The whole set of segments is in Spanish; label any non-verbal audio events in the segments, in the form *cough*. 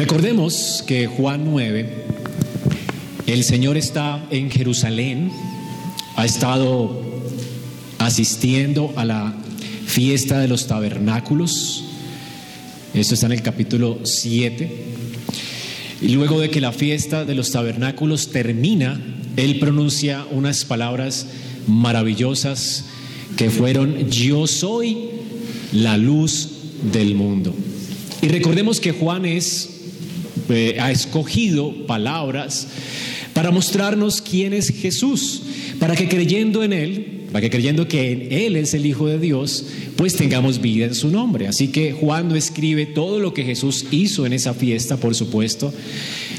Recordemos que Juan 9, el Señor está en Jerusalén, ha estado asistiendo a la fiesta de los tabernáculos, esto está en el capítulo 7, y luego de que la fiesta de los tabernáculos termina, Él pronuncia unas palabras maravillosas que fueron, yo soy la luz del mundo. Y recordemos que Juan es eh, ha escogido palabras para mostrarnos quién es Jesús, para que creyendo en Él, para que creyendo que Él es el Hijo de Dios, pues tengamos vida en su nombre. Así que Juan no escribe todo lo que Jesús hizo en esa fiesta, por supuesto,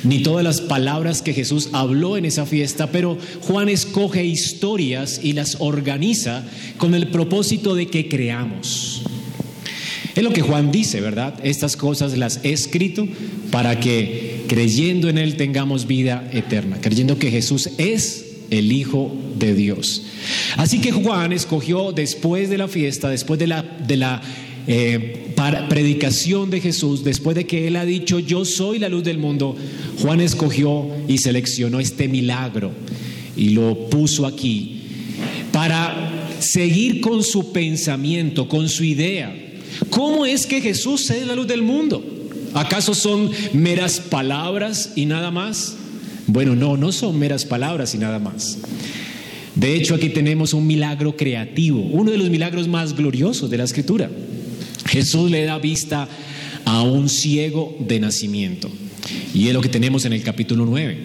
ni todas las palabras que Jesús habló en esa fiesta, pero Juan escoge historias y las organiza con el propósito de que creamos. Es lo que Juan dice, ¿verdad? Estas cosas las he escrito para que creyendo en Él tengamos vida eterna, creyendo que Jesús es el Hijo de Dios. Así que Juan escogió después de la fiesta, después de la, de la eh, predicación de Jesús, después de que Él ha dicho, yo soy la luz del mundo, Juan escogió y seleccionó este milagro y lo puso aquí para seguir con su pensamiento, con su idea ¿Cómo es que Jesús es la luz del mundo? ¿Acaso son meras palabras y nada más? Bueno, no, no son meras palabras y nada más. De hecho, aquí tenemos un milagro creativo, uno de los milagros más gloriosos de la escritura. Jesús le da vista a un ciego de nacimiento. Y es lo que tenemos en el capítulo 9.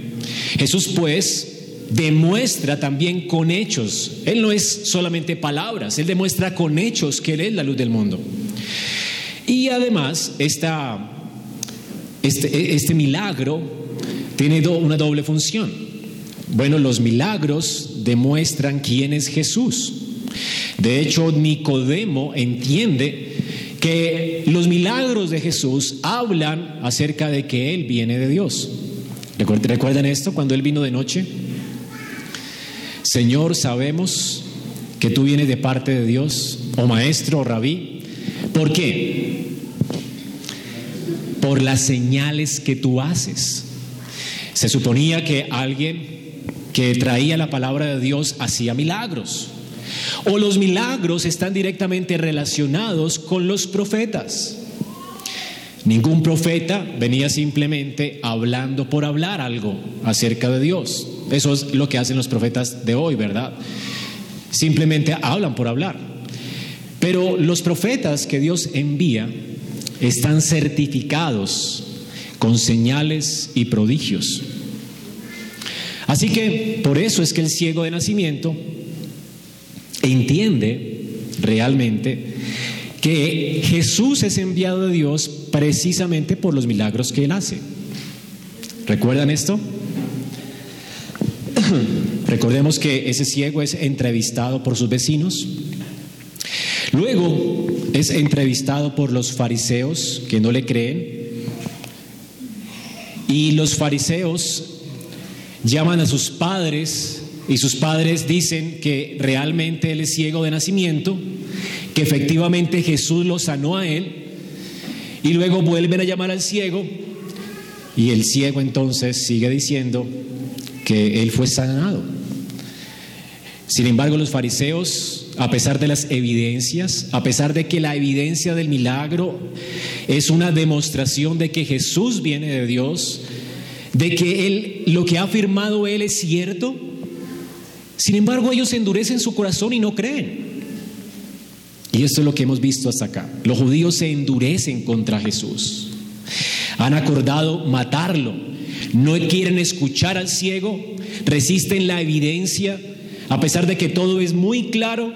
Jesús pues demuestra también con hechos. Él no es solamente palabras, Él demuestra con hechos que Él es la luz del mundo. Y además, este, este milagro tiene una doble función. Bueno, los milagros demuestran quién es Jesús. De hecho, Nicodemo entiende que los milagros de Jesús hablan acerca de que Él viene de Dios. ¿Recuerdan esto cuando Él vino de noche? Señor, sabemos que tú vienes de parte de Dios, o maestro, o rabí. ¿Por qué? Por las señales que tú haces. Se suponía que alguien que traía la palabra de Dios hacía milagros. O los milagros están directamente relacionados con los profetas. Ningún profeta venía simplemente hablando por hablar algo acerca de Dios. Eso es lo que hacen los profetas de hoy, ¿verdad? Simplemente hablan por hablar. Pero los profetas que Dios envía están certificados con señales y prodigios. Así que por eso es que el ciego de nacimiento entiende realmente que Jesús es enviado de Dios precisamente por los milagros que él hace. ¿Recuerdan esto? *clears throat* Recordemos que ese ciego es entrevistado por sus vecinos. Luego es entrevistado por los fariseos que no le creen. Y los fariseos llaman a sus padres y sus padres dicen que realmente él es ciego de nacimiento, que efectivamente Jesús lo sanó a él. Y luego vuelven a llamar al ciego y el ciego entonces sigue diciendo que él fue sanado. Sin embargo, los fariseos, a pesar de las evidencias, a pesar de que la evidencia del milagro es una demostración de que Jesús viene de Dios, de que él lo que ha afirmado él es cierto, sin embargo, ellos endurecen su corazón y no creen. Y esto es lo que hemos visto hasta acá. Los judíos se endurecen contra Jesús. Han acordado matarlo. No quieren escuchar al ciego. Resisten la evidencia a pesar de que todo es muy claro,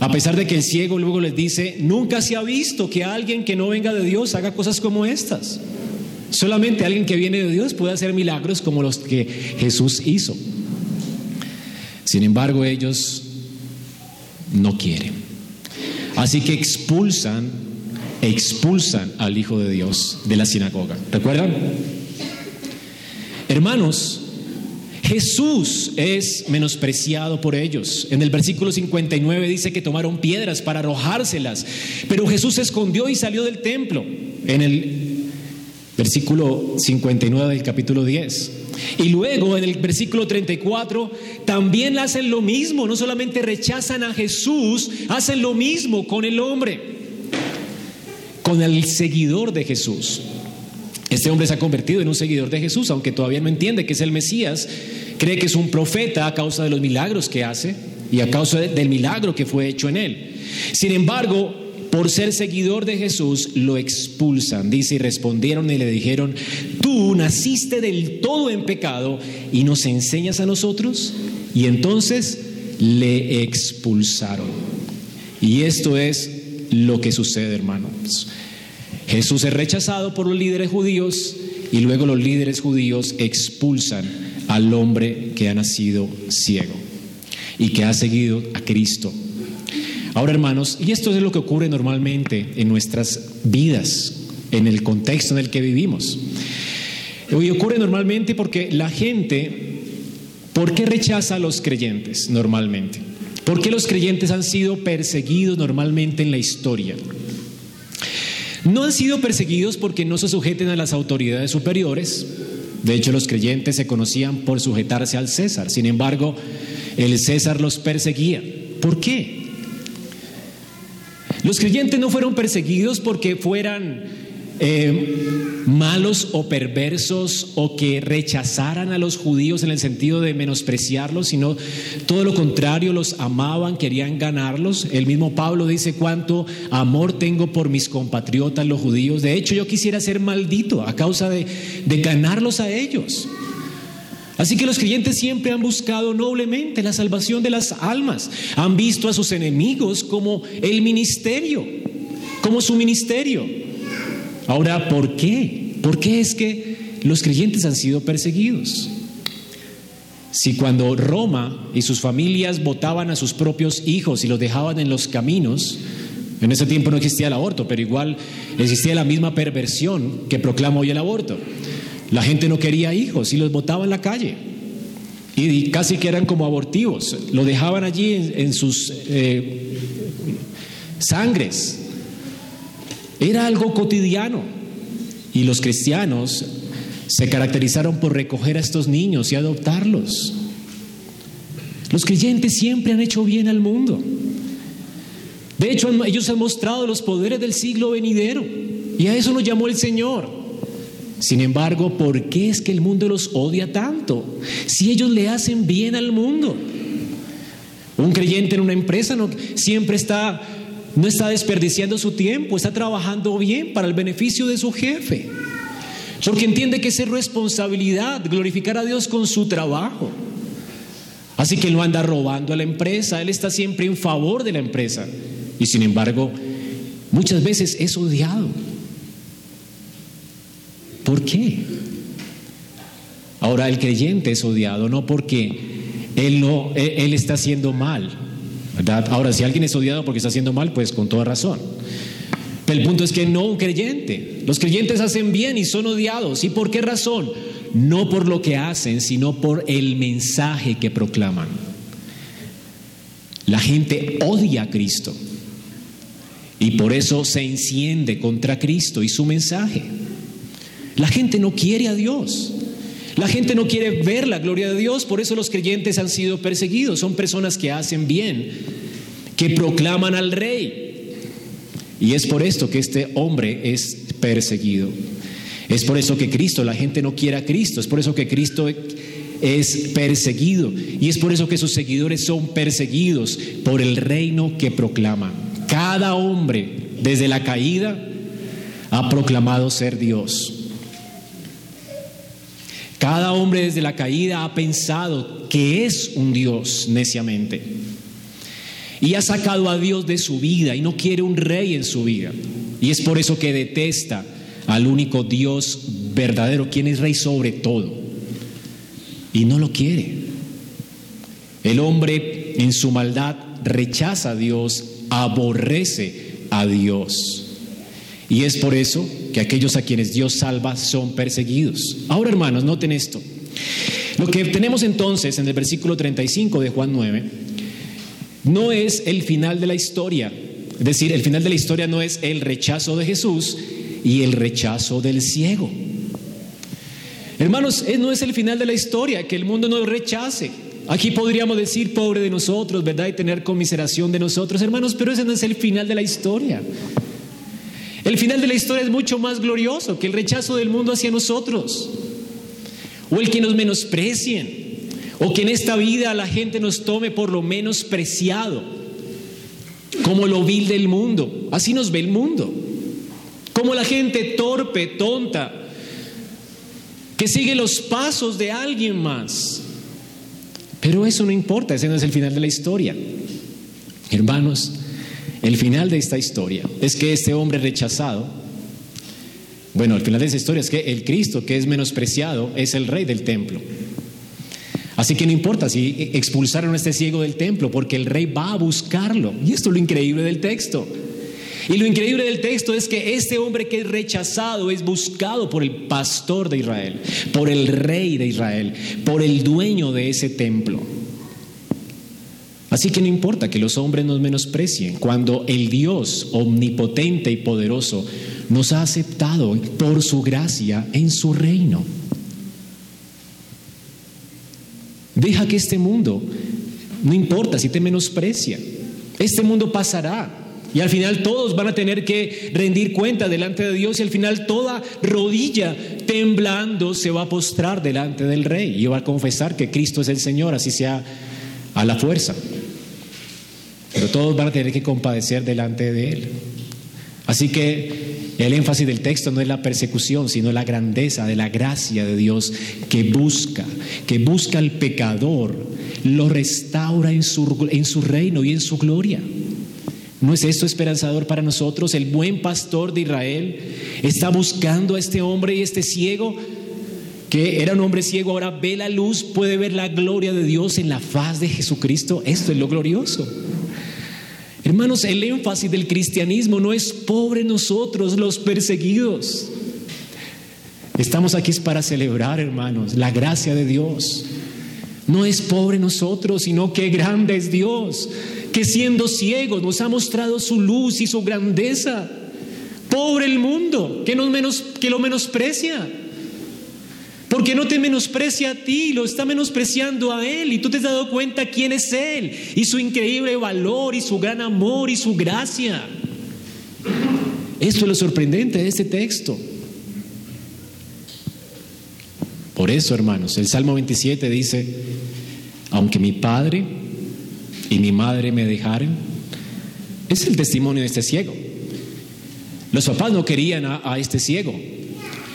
a pesar de que el ciego luego les dice, nunca se ha visto que alguien que no venga de Dios haga cosas como estas. Solamente alguien que viene de Dios puede hacer milagros como los que Jesús hizo. Sin embargo, ellos no quieren. Así que expulsan, expulsan al Hijo de Dios de la sinagoga. ¿Recuerdan? Hermanos, Jesús es menospreciado por ellos. En el versículo 59 dice que tomaron piedras para arrojárselas, pero Jesús se escondió y salió del templo. En el versículo 59 del capítulo 10. Y luego en el versículo 34 también hacen lo mismo, no solamente rechazan a Jesús, hacen lo mismo con el hombre, con el seguidor de Jesús. Este hombre se ha convertido en un seguidor de Jesús, aunque todavía no entiende que es el Mesías, cree que es un profeta a causa de los milagros que hace y a causa del milagro que fue hecho en él. Sin embargo, por ser seguidor de Jesús, lo expulsan. Dice, y respondieron y le dijeron, tú naciste del todo en pecado y nos enseñas a nosotros. Y entonces le expulsaron. Y esto es lo que sucede, hermanos. Jesús es rechazado por los líderes judíos y luego los líderes judíos expulsan al hombre que ha nacido ciego y que ha seguido a Cristo. Ahora, hermanos, y esto es lo que ocurre normalmente en nuestras vidas, en el contexto en el que vivimos. Y ocurre normalmente porque la gente, ¿por qué rechaza a los creyentes normalmente? ¿Por qué los creyentes han sido perseguidos normalmente en la historia? No han sido perseguidos porque no se sujeten a las autoridades superiores. De hecho, los creyentes se conocían por sujetarse al César. Sin embargo, el César los perseguía. ¿Por qué? Los creyentes no fueron perseguidos porque fueran eh, malos o perversos o que rechazaran a los judíos en el sentido de menospreciarlos, sino todo lo contrario, los amaban, querían ganarlos. El mismo Pablo dice cuánto amor tengo por mis compatriotas los judíos. De hecho, yo quisiera ser maldito a causa de, de ganarlos a ellos. Así que los creyentes siempre han buscado noblemente la salvación de las almas. Han visto a sus enemigos como el ministerio, como su ministerio. Ahora, ¿por qué? ¿Por qué es que los creyentes han sido perseguidos? Si cuando Roma y sus familias votaban a sus propios hijos y los dejaban en los caminos, en ese tiempo no existía el aborto, pero igual existía la misma perversión que proclama hoy el aborto. La gente no quería hijos y los botaba en la calle. Y casi que eran como abortivos. Lo dejaban allí en, sus eh, sangres. Era algo cotidiano. Y los cristianos se caracterizaron por recoger a estos niños y adoptarlos. Los creyentes siempre han hecho bien al mundo. De hecho, ellos han mostrado los poderes del siglo venidero. Y a eso nos llamó el Señor. Sin embargo, ¿por qué es que el mundo los odia tanto? Si ellos le hacen bien al mundo. Un creyente en una empresa no, siempre está, no está desperdiciando su tiempo, está trabajando bien para el beneficio de su jefe. Porque entiende que es responsabilidad glorificar a Dios con su trabajo. Así que él no anda robando a la empresa, él está siempre en favor de la empresa. Y sin embargo, muchas veces es odiado. ¿Por qué? Ahora el creyente es odiado no porque él no él está haciendo mal, Ahora si alguien es odiado porque está haciendo mal, pues con toda razón. Pero el punto es que no un creyente. Los creyentes hacen bien y son odiados. ¿Y por qué razón? No por lo que hacen, sino por el mensaje que proclaman. La gente odia a Cristo y por eso se enciende contra Cristo y su mensaje. La gente no quiere a Dios. La gente no quiere ver la gloria de Dios, por eso los creyentes han sido perseguidos. Son personas que hacen bien, que proclaman al rey. Y es por esto que este hombre es perseguido. Es por eso que Cristo, la gente no quiere a Cristo. Es por eso que Cristo es perseguido. Y es por eso que sus seguidores son perseguidos por el reino que proclaman. Cada hombre, desde la caída, ha proclamado ser Dios. Cada hombre desde la caída ha pensado que es un Dios neciamente. Y ha sacado a Dios de su vida y no quiere un rey en su vida. Y es por eso que detesta al único Dios verdadero, quien es rey sobre todo. Y no lo quiere. El hombre en su maldad rechaza a Dios, aborrece a Dios. Y es por eso que aquellos a quienes Dios salva son perseguidos. Ahora, hermanos, noten esto. Lo que tenemos entonces en el versículo 35 de Juan 9 no es el final de la historia. Es decir, el final de la historia no es el rechazo de Jesús y el rechazo del ciego. Hermanos, no es el final de la historia, que el mundo nos rechace. Aquí podríamos decir pobre de nosotros, ¿verdad? Y tener conmiseración de nosotros, hermanos, pero ese no es el final de la historia. El final de la historia es mucho más glorioso que el rechazo del mundo hacia nosotros. O el que nos menosprecien. O que en esta vida la gente nos tome por lo menospreciado. Como lo vil del mundo. Así nos ve el mundo. Como la gente torpe, tonta, que sigue los pasos de alguien más. Pero eso no importa, ese no es el final de la historia. Hermanos, el final de esta historia es que este hombre rechazado, bueno, el final de esta historia es que el Cristo que es menospreciado es el rey del templo. Así que no importa si expulsaron a este ciego del templo, porque el rey va a buscarlo. Y esto es lo increíble del texto. Y lo increíble del texto es que este hombre que es rechazado es buscado por el pastor de Israel, por el rey de Israel, por el dueño de ese templo. Así que no importa que los hombres nos menosprecien cuando el Dios omnipotente y poderoso nos ha aceptado por su gracia en su reino. Deja que este mundo, no importa si te menosprecia, este mundo pasará. Y al final todos van a tener que rendir cuenta delante de Dios y al final toda rodilla temblando se va a postrar delante del Rey y va a confesar que Cristo es el Señor, así sea a la fuerza. Pero todos van a tener que compadecer delante de Él. Así que el énfasis del texto no es la persecución, sino la grandeza de la gracia de Dios que busca, que busca al pecador, lo restaura en su, en su reino y en su gloria. ¿No es esto esperanzador para nosotros? El buen pastor de Israel está buscando a este hombre y este ciego que era un hombre ciego, ahora ve la luz, puede ver la gloria de Dios en la faz de Jesucristo. Esto es lo glorioso. Hermanos, el énfasis del cristianismo no es pobre nosotros, los perseguidos. Estamos aquí para celebrar, hermanos, la gracia de Dios. No es pobre nosotros, sino que grande es Dios, que siendo ciegos nos ha mostrado su luz y su grandeza. Pobre el mundo, que, nos menos, que lo menosprecia. Porque no te menosprecia a ti, lo está menospreciando a Él. Y tú te has dado cuenta quién es Él y su increíble valor y su gran amor y su gracia. Esto es lo sorprendente de este texto. Por eso, hermanos, el Salmo 27 dice, aunque mi padre y mi madre me dejaren, es el testimonio de este ciego. Los papás no querían a, a este ciego,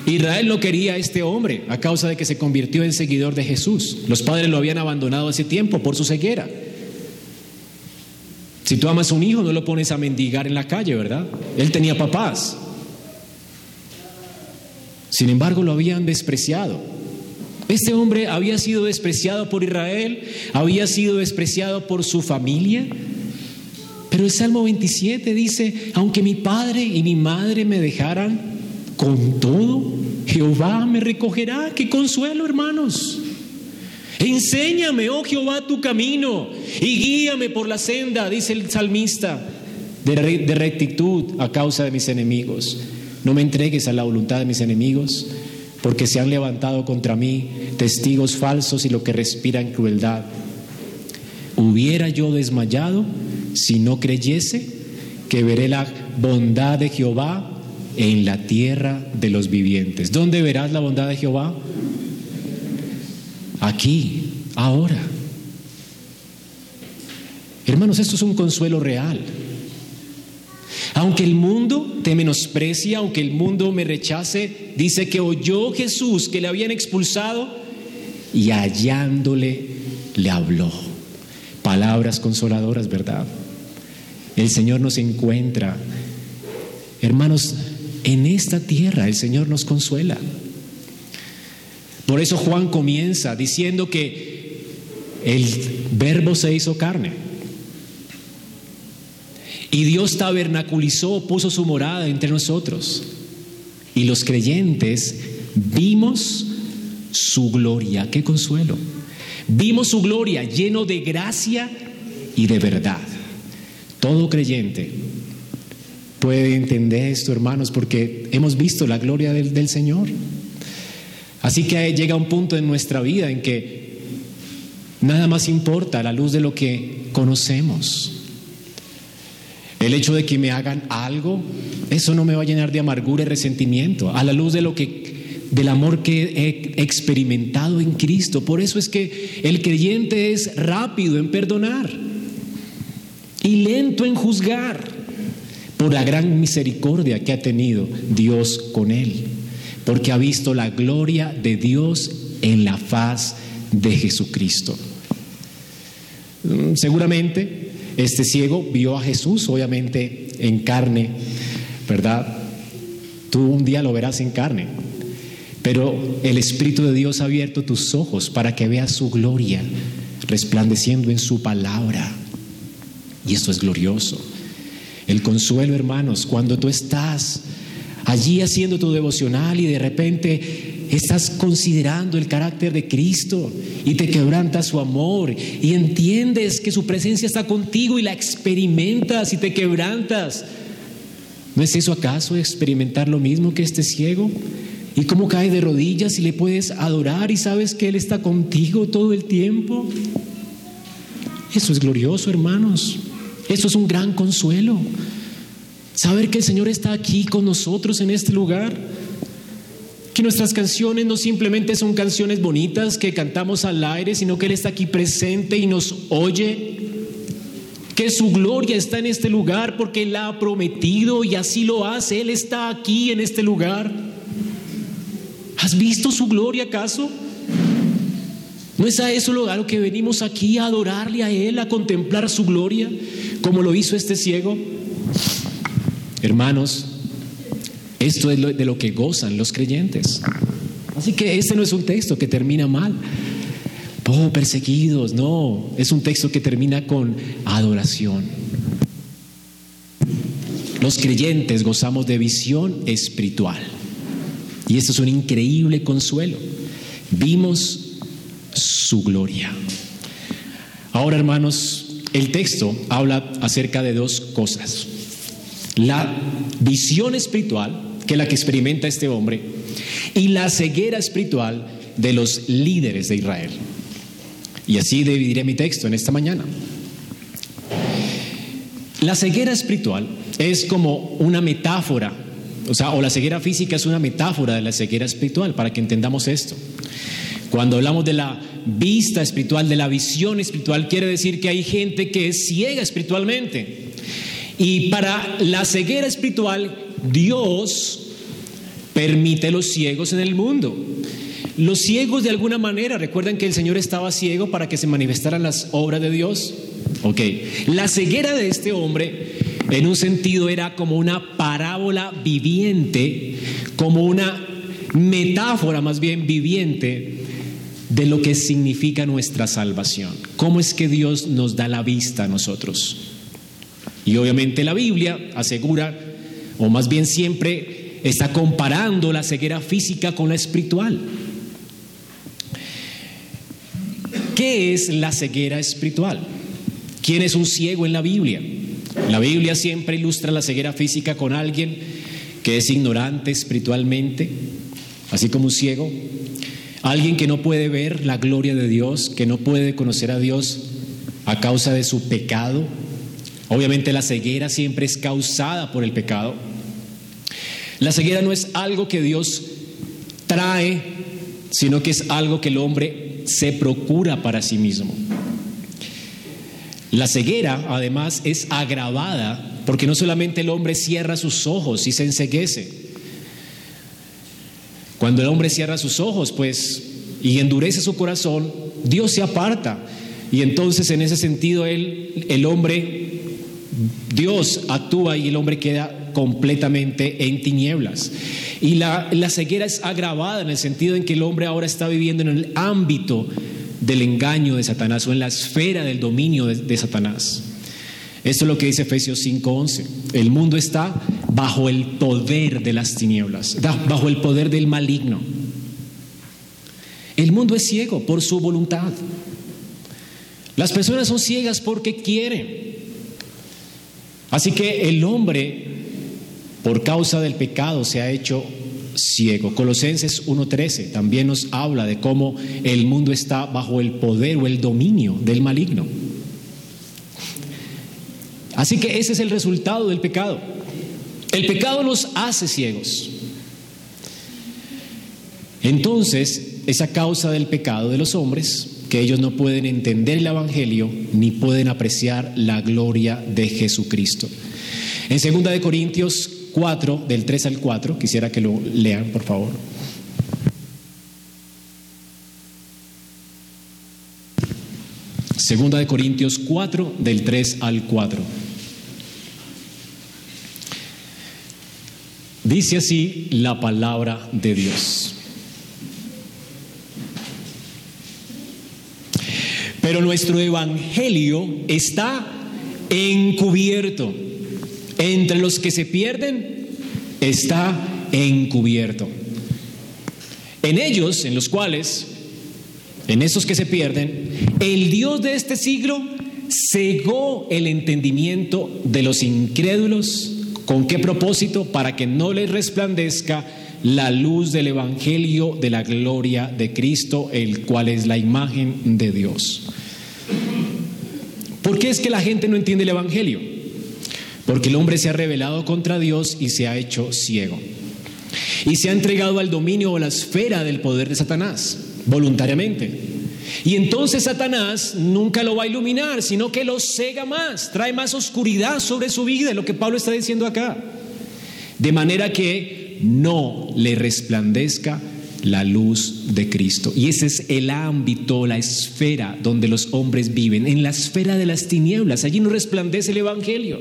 Israel no quería a este hombre a causa de que se convirtió en seguidor de Jesús. Los padres lo habían abandonado hace tiempo por su ceguera. Si tú amas a un hijo, no lo pones a mendigar en la calle, ¿verdad? Él tenía papás. Sin embargo, lo habían despreciado. Este hombre había sido despreciado por Israel, había sido despreciado por su familia. Pero el Salmo 27 dice, aunque mi padre y mi madre me dejaran, con todo, Jehová me recogerá. Qué consuelo, hermanos. Enséñame, oh Jehová, tu camino y guíame por la senda, dice el salmista, de, rectitud a causa de mis enemigos. No me entregues a la voluntad de mis enemigos, porque se han levantado contra mí testigos falsos y lo que respiran crueldad. Hubiera yo desmayado si no creyese que veré la bondad de Jehová en la tierra de los vivientes. ¿Dónde verás la bondad de Jehová? Aquí, ahora. Hermanos, esto es un consuelo real. Aunque el mundo te menosprecia, aunque el mundo me rechace, dice que oyó Jesús que le habían expulsado y hallándole le habló. Palabras consoladoras, ¿verdad? El Señor nos encuentra. Hermanos, en esta tierra el Señor nos consuela. Por eso Juan comienza diciendo que el verbo se hizo carne. Y Dios tabernaculizó, puso su morada entre nosotros. Y los creyentes vimos su gloria. Qué consuelo. Vimos su gloria lleno de gracia y de verdad. Todo creyente puede entender esto, hermanos, porque hemos visto la gloria del, Señor. Así que llega un punto en nuestra vida en que nada más importa a la luz de lo que conocemos. El hecho de que me hagan algo, eso no me va a llenar de amargura y resentimiento, a la luz de lo que del amor que he experimentado en Cristo. Por eso es que el creyente es rápido en perdonar y lento en juzgar por la gran misericordia que ha tenido Dios con él, porque ha visto la gloria de Dios en la faz de Jesucristo. Mm, seguramente este ciego vio a Jesús, obviamente, en carne, ¿verdad? Tú un día lo verás en carne, pero el Espíritu de Dios ha abierto tus ojos para que veas su gloria resplandeciendo en su palabra. Y esto es glorioso. El consuelo, hermanos, cuando tú estás allí haciendo tu devocional y de repente estás considerando el carácter de Cristo y te quebranta su amor y entiendes que su presencia está contigo y la experimentas y te quebrantas. ¿No es eso acaso experimentar lo mismo que este ciego? ¿Y cómo cae de rodillas y le puedes adorar y sabes que Él está contigo todo el tiempo? Eso es glorioso, hermanos. Eso es un gran consuelo. Saber que el Señor está aquí con nosotros en este lugar. Que nuestras canciones no simplemente son canciones bonitas que cantamos al aire, sino que Él está aquí presente y nos oye. Que su gloria está en este lugar porque Él la ha prometido y así lo hace. Él está aquí en este lugar. ¿Has visto su gloria acaso? ¿No es a eso lo que venimos aquí a adorarle a Él, a contemplar su gloria? Como lo hizo este ciego? Hermanos, esto es de lo que gozan los creyentes. Así que este no es un texto que termina mal. Oh, perseguidos, no, es un texto que termina con adoración. Los creyentes gozamos de visión espiritual. Y esto es un increíble consuelo. Vimos su gloria. Ahora, hermanos, el texto habla acerca de dos cosas. La visión espiritual, que es la que experimenta este hombre, y la ceguera espiritual de los líderes de Israel. Y así dividiré mi texto en esta mañana. La ceguera espiritual es como una metáfora, o sea, o la ceguera física es una metáfora de la ceguera espiritual, para que entendamos esto. Cuando hablamos de la vista espiritual, de la visión espiritual, quiere decir que hay gente que es ciega espiritualmente. Y para la ceguera espiritual, Dios permite los ciegos en el mundo. Los ciegos de alguna manera, recuerdan que el Señor estaba ciego para que se manifestaran las obras de Dios. Ok, la ceguera de este hombre en un sentido era como una parábola viviente, como una metáfora más bien viviente de lo que significa nuestra salvación. ¿Cómo es que Dios nos da la vista a nosotros? Y obviamente la Biblia asegura, o más bien siempre está comparando la ceguera física con la espiritual. ¿Qué es la ceguera espiritual? ¿Quién es un ciego en la Biblia? La Biblia siempre ilustra la ceguera física con alguien que es ignorante espiritualmente, así como un ciego, Alguien que no puede ver la gloria de Dios, que no puede conocer a Dios a causa de su pecado. Obviamente la ceguera siempre es causada por el pecado. La ceguera no es algo que Dios trae, sino que es algo que el hombre se procura para sí mismo. La ceguera, además, es agravada porque no solamente el hombre cierra sus ojos y se enseguece, cuando el hombre cierra sus ojos, pues, y endurece su corazón, Dios se aparta. Y entonces en ese sentido él, el hombre, Dios actúa y el hombre queda completamente en tinieblas. Y la, ceguera es agravada en el sentido en que el hombre ahora está viviendo en el ámbito del engaño de Satanás o en la esfera del dominio de, de Satanás. Esto es lo que dice Efesios 5:11. El mundo está bajo el poder de las tinieblas, bajo el poder del maligno. El mundo es ciego por su voluntad. Las personas son ciegas porque quieren. Así que el hombre, por causa del pecado, se ha hecho ciego. Colosenses 1.13 también nos habla de cómo el mundo está bajo el poder o el dominio del maligno. Así que ese es el resultado del pecado. El pecado nos hace ciegos. Entonces, esa causa del pecado de los hombres, que ellos no pueden entender el Evangelio ni pueden apreciar la gloria de Jesucristo. En 2 de Corintios 4, del 3 al 4, quisiera que lo lean, por favor. Segunda de Corintios 4, del 3 al 4. Dice así la palabra de Dios. Pero nuestro evangelio está encubierto. Entre los que se pierden está encubierto. En ellos, en los cuales, en esos que se pierden, el Dios de este siglo cegó el entendimiento de los incrédulos. ¿Con qué propósito? Para que no les resplandezca la luz del Evangelio de la gloria de Cristo, el cual es la imagen de Dios. ¿Por qué es que la gente no entiende el Evangelio? Porque el hombre se ha rebelado contra Dios y se ha hecho ciego. Y se ha entregado al dominio o la esfera del poder de Satanás, voluntariamente. Y entonces Satanás nunca lo va a iluminar, sino que lo cega más, trae más oscuridad sobre su vida, lo que Pablo está diciendo acá. De manera que no le resplandezca la luz de Cristo. Y ese es el ámbito, la esfera donde los hombres viven, en la esfera de las tinieblas. Allí no resplandece el Evangelio.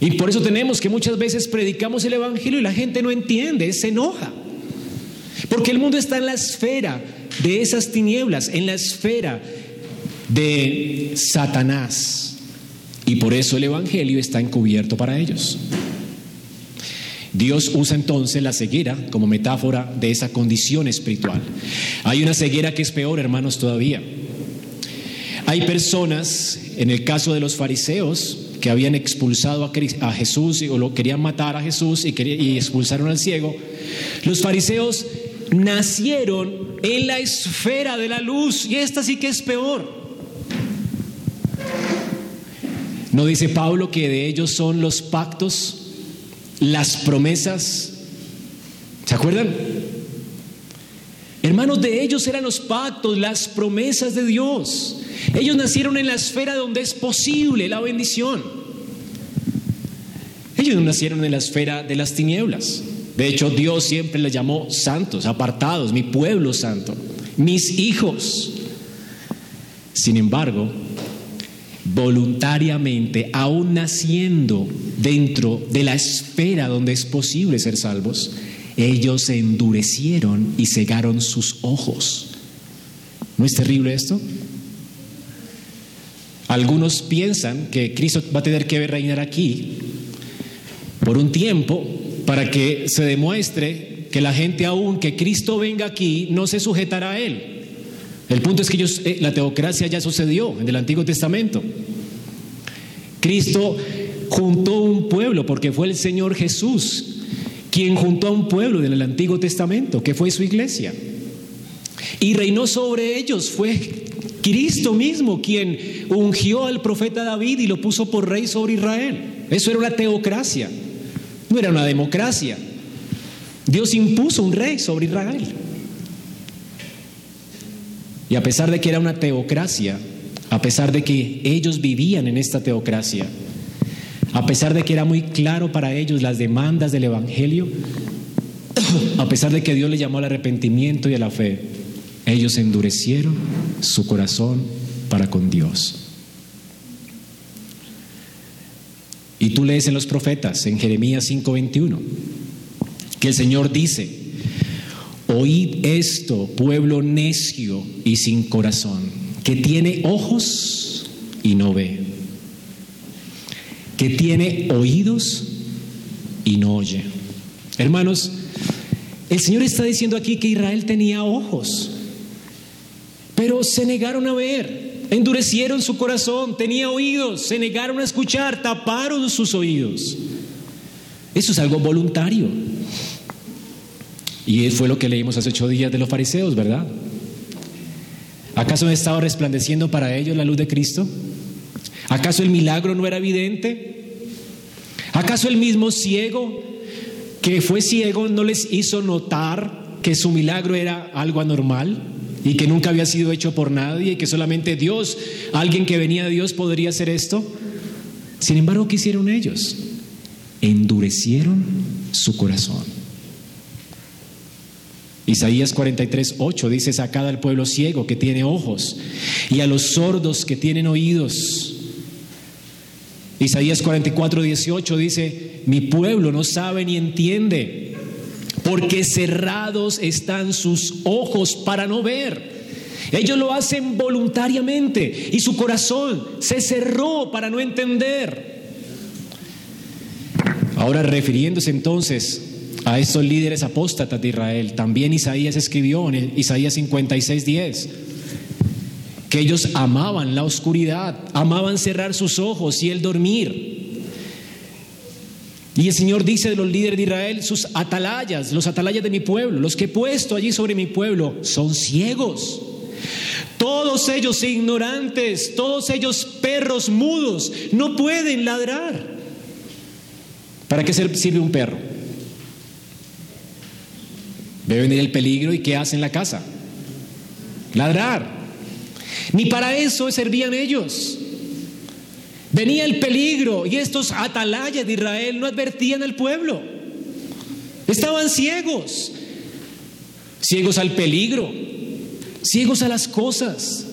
Y por eso tenemos que muchas veces predicamos el Evangelio y la gente no entiende, se enoja. Porque el mundo está en la esfera de esas tinieblas, en la esfera de Satanás. Y por eso el Evangelio está encubierto para ellos. Dios usa entonces la ceguera como metáfora de esa condición espiritual. Hay una ceguera que es peor, hermanos, todavía. Hay personas, en el caso de los fariseos, que habían expulsado a Jesús o lo querían matar a Jesús y, y expulsaron al ciego. Los fariseos nacieron en la esfera de la luz y esta sí que es peor. ¿No dice Pablo que de ellos son los pactos las promesas. ¿Se acuerdan? Hermanos, de ellos eran los pactos, las promesas de Dios. Ellos nacieron en la esfera donde es posible la bendición. Ellos no nacieron en la esfera de las tinieblas. De hecho, Dios siempre les llamó santos, apartados, mi pueblo santo, mis hijos. Sin embargo, voluntariamente, aún naciendo dentro de la esfera donde es posible ser salvos, ellos se endurecieron y cegaron sus ojos. ¿No es terrible esto? Algunos piensan que Cristo va a tener que reinar aquí por un tiempo para que se demuestre que la gente aún que Cristo venga aquí no se sujetará a Él. El punto es que ellos, eh, la teocracia ya sucedió en el Antiguo Testamento. Cristo juntó un pueblo porque fue el Señor Jesús quien juntó a un pueblo en el Antiguo Testamento, que fue su iglesia. Y reinó sobre ellos. Fue Cristo mismo quien ungió al profeta David y lo puso por rey sobre Israel. Eso era una teocracia, no era una democracia. Dios impuso un rey sobre Israel. Y a pesar de que era una teocracia, a pesar de que ellos vivían en esta teocracia, a pesar de que era muy claro para ellos las demandas del Evangelio, *coughs* a pesar de que Dios les llamó al arrepentimiento y a la fe, ellos endurecieron su corazón para con Dios. Y tú lees en los profetas, en Jeremías 5:21, que el Señor dice, Oíd esto, pueblo necio y sin corazón, que tiene ojos y no ve, que tiene oídos y no oye. Hermanos, el Señor está diciendo aquí que Israel tenía ojos, pero se negaron a ver, endurecieron su corazón, tenía oídos, se negaron a escuchar, taparon sus oídos. Eso es algo voluntario. Y fue lo que leímos hace ocho días de los fariseos, ¿verdad? ¿Acaso no estaba resplandeciendo para ellos la luz de Cristo? ¿Acaso el milagro no era evidente? ¿Acaso el mismo ciego que fue ciego no les hizo notar que su milagro era algo anormal y que nunca había sido hecho por nadie y que solamente Dios, alguien que venía de Dios podría hacer esto? Sin embargo, ¿qué hicieron ellos? Endurecieron su corazón. Isaías 43, 8 dice, sacad al pueblo ciego que tiene ojos y a los sordos que tienen oídos. Isaías 44, 18 dice, mi pueblo no sabe ni entiende, porque cerrados están sus ojos para no ver. Ellos lo hacen voluntariamente y su corazón se cerró para no entender. Ahora refiriéndose entonces a estos líderes apóstatas de Israel. También Isaías escribió en Isaías 56, 10 que ellos amaban la oscuridad, amaban cerrar sus ojos y el dormir. Y el Señor dice de los líderes de Israel, sus atalayas, los atalayas de mi pueblo, los que he puesto allí sobre mi pueblo, son ciegos. Todos ellos ignorantes, todos ellos perros mudos, no pueden ladrar. ¿Para qué sirve un perro? Ve venir el peligro y ¿qué hace en la casa? Ladrar. Ni para eso servían ellos. Venía el peligro y estos atalayas de Israel no advertían al pueblo. Estaban ciegos. Ciegos al peligro. Ciegos a las cosas.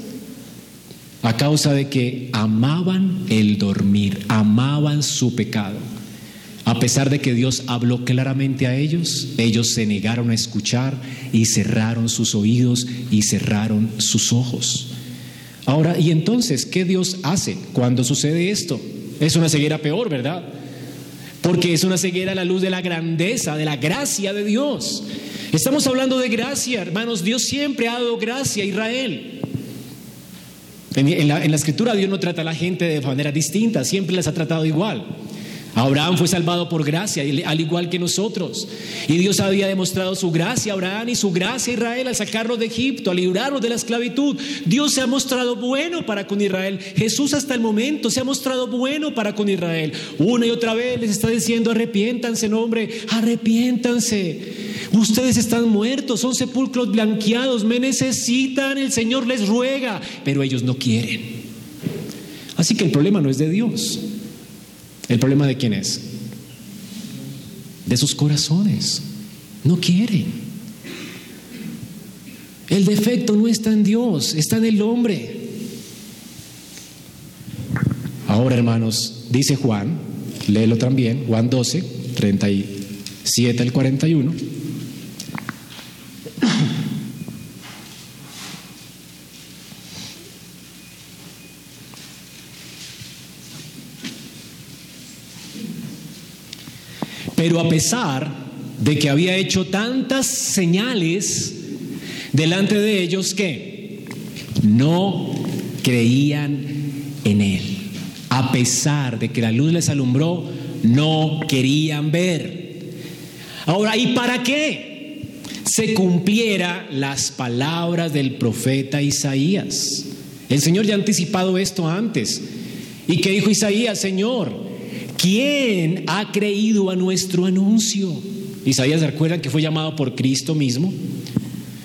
A causa de que amaban el dormir, amaban su pecado. A pesar de que Dios habló claramente a ellos, ellos se negaron a escuchar y cerraron sus oídos y cerraron sus ojos. Ahora, ¿y entonces qué Dios hace cuando sucede esto? Es una ceguera peor, ¿verdad? Porque es una ceguera a la luz de la grandeza, de la gracia de Dios. Estamos hablando de gracia, hermanos. Dios siempre ha dado gracia a Israel. En, la, escritura Dios no trata a la gente de manera distinta, siempre les ha tratado igual. Abraham fue salvado por gracia, al igual que nosotros. Y Dios había demostrado su gracia a Abraham y su gracia a Israel al sacarlo de Egipto, al librarlo de la esclavitud. Dios se ha mostrado bueno para con Israel. Jesús hasta el momento se ha mostrado bueno para con Israel. Una y otra vez les está diciendo, arrepiéntanse, no hombre, arrepiéntanse. Ustedes están muertos, son sepulcros blanqueados, me necesitan, el Señor les ruega, pero ellos no quieren. Así que el problema no es de Dios. ¿El problema de quién es? De sus corazones. No quieren. El defecto no está en Dios, está en el hombre. Ahora, hermanos, dice Juan, léelo también, Juan 12, 37 al 41. Pero a pesar de que había hecho tantas señales delante de ellos que no creían en él. A pesar de que la luz les alumbró, no querían ver. Ahora, ¿y para qué? Se cumpliera las palabras del profeta Isaías. El Señor ya ha anticipado esto antes. ¿Y qué dijo Isaías? Señor, ¿Quién ha creído a nuestro anuncio? Isaías, ¿recuerdan que fue llamado por Cristo mismo?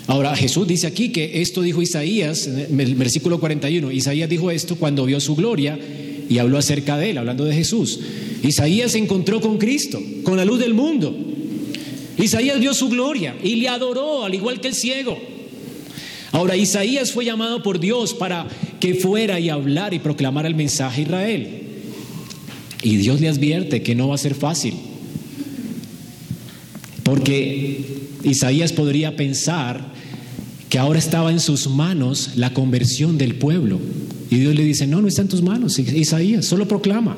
Ahora, Jesús dice aquí que esto dijo Isaías, en el versículo 41. Isaías dijo esto cuando vio su gloria y habló acerca de él, hablando de Jesús. Isaías se encontró con Cristo, con la luz del mundo. Isaías vio su gloria y le adoró, al igual que el ciego. Ahora, Isaías fue llamado por Dios para que fuera y hablar y proclamar el mensaje a Israel. Y Dios le advierte que no va a ser fácil. Porque Isaías podría pensar que ahora estaba en sus manos la conversión del pueblo. Y Dios le dice, no, no está en tus manos, Isaías, solo proclama.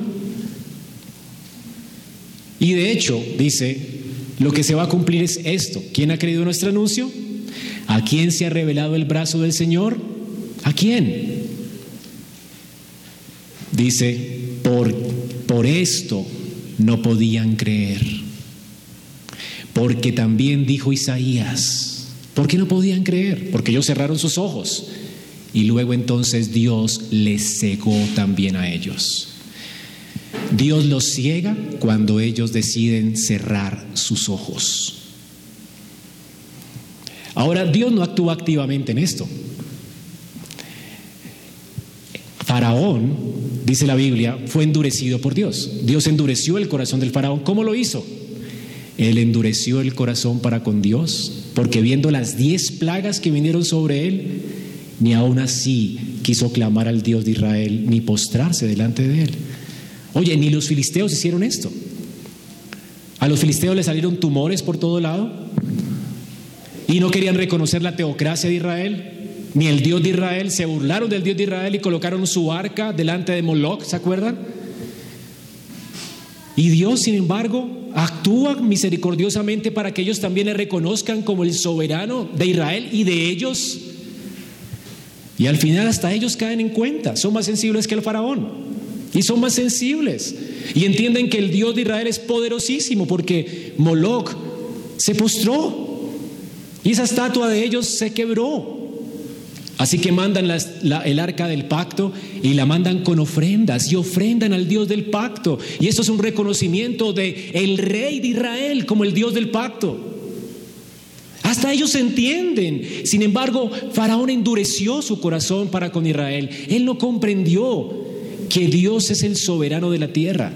Y de hecho, dice, lo que se va a cumplir es esto. ¿Quién ha creído nuestro anuncio? ¿A quién se ha revelado el brazo del Señor? ¿A quién? Dice, por por esto no podían creer. porque también dijo Isaías. ¿Por qué no podían creer? Porque ellos cerraron sus ojos. Y luego entonces Dios les cegó también a ellos. Dios los ciega cuando ellos deciden cerrar sus ojos. Ahora, Dios no actúa activamente en esto. Faraón, dice la Biblia, fue endurecido por Dios. Dios endureció el corazón del faraón. ¿Cómo lo hizo? Él endureció el corazón para con Dios, porque viendo las diez plagas que vinieron sobre él, ni aún así quiso clamar al Dios de Israel, ni postrarse delante de él. Oye, ni los filisteos hicieron esto. A los filisteos les salieron tumores por todo lado y no querían reconocer la teocracia de Israel ni el Dios de Israel, se burlaron del Dios de Israel y colocaron su arca delante de Moloch, ¿se acuerdan? Y Dios, sin embargo, actúa misericordiosamente para que ellos también le reconozcan como el soberano de Israel y de ellos. Y al final hasta ellos caen en cuenta, son más sensibles que el faraón. Y son más sensibles. Y entienden que el Dios de Israel es poderosísimo porque Moloch se postró. Y esa estatua de ellos se quebró. Así que mandan el arca del pacto y la mandan con ofrendas y ofrendan al Dios del pacto. Y esto es un reconocimiento de el rey de Israel como el Dios del pacto. Hasta ellos entienden. Sin embargo, Faraón endureció su corazón para con Israel. Él no comprendió que Dios es el soberano de la tierra.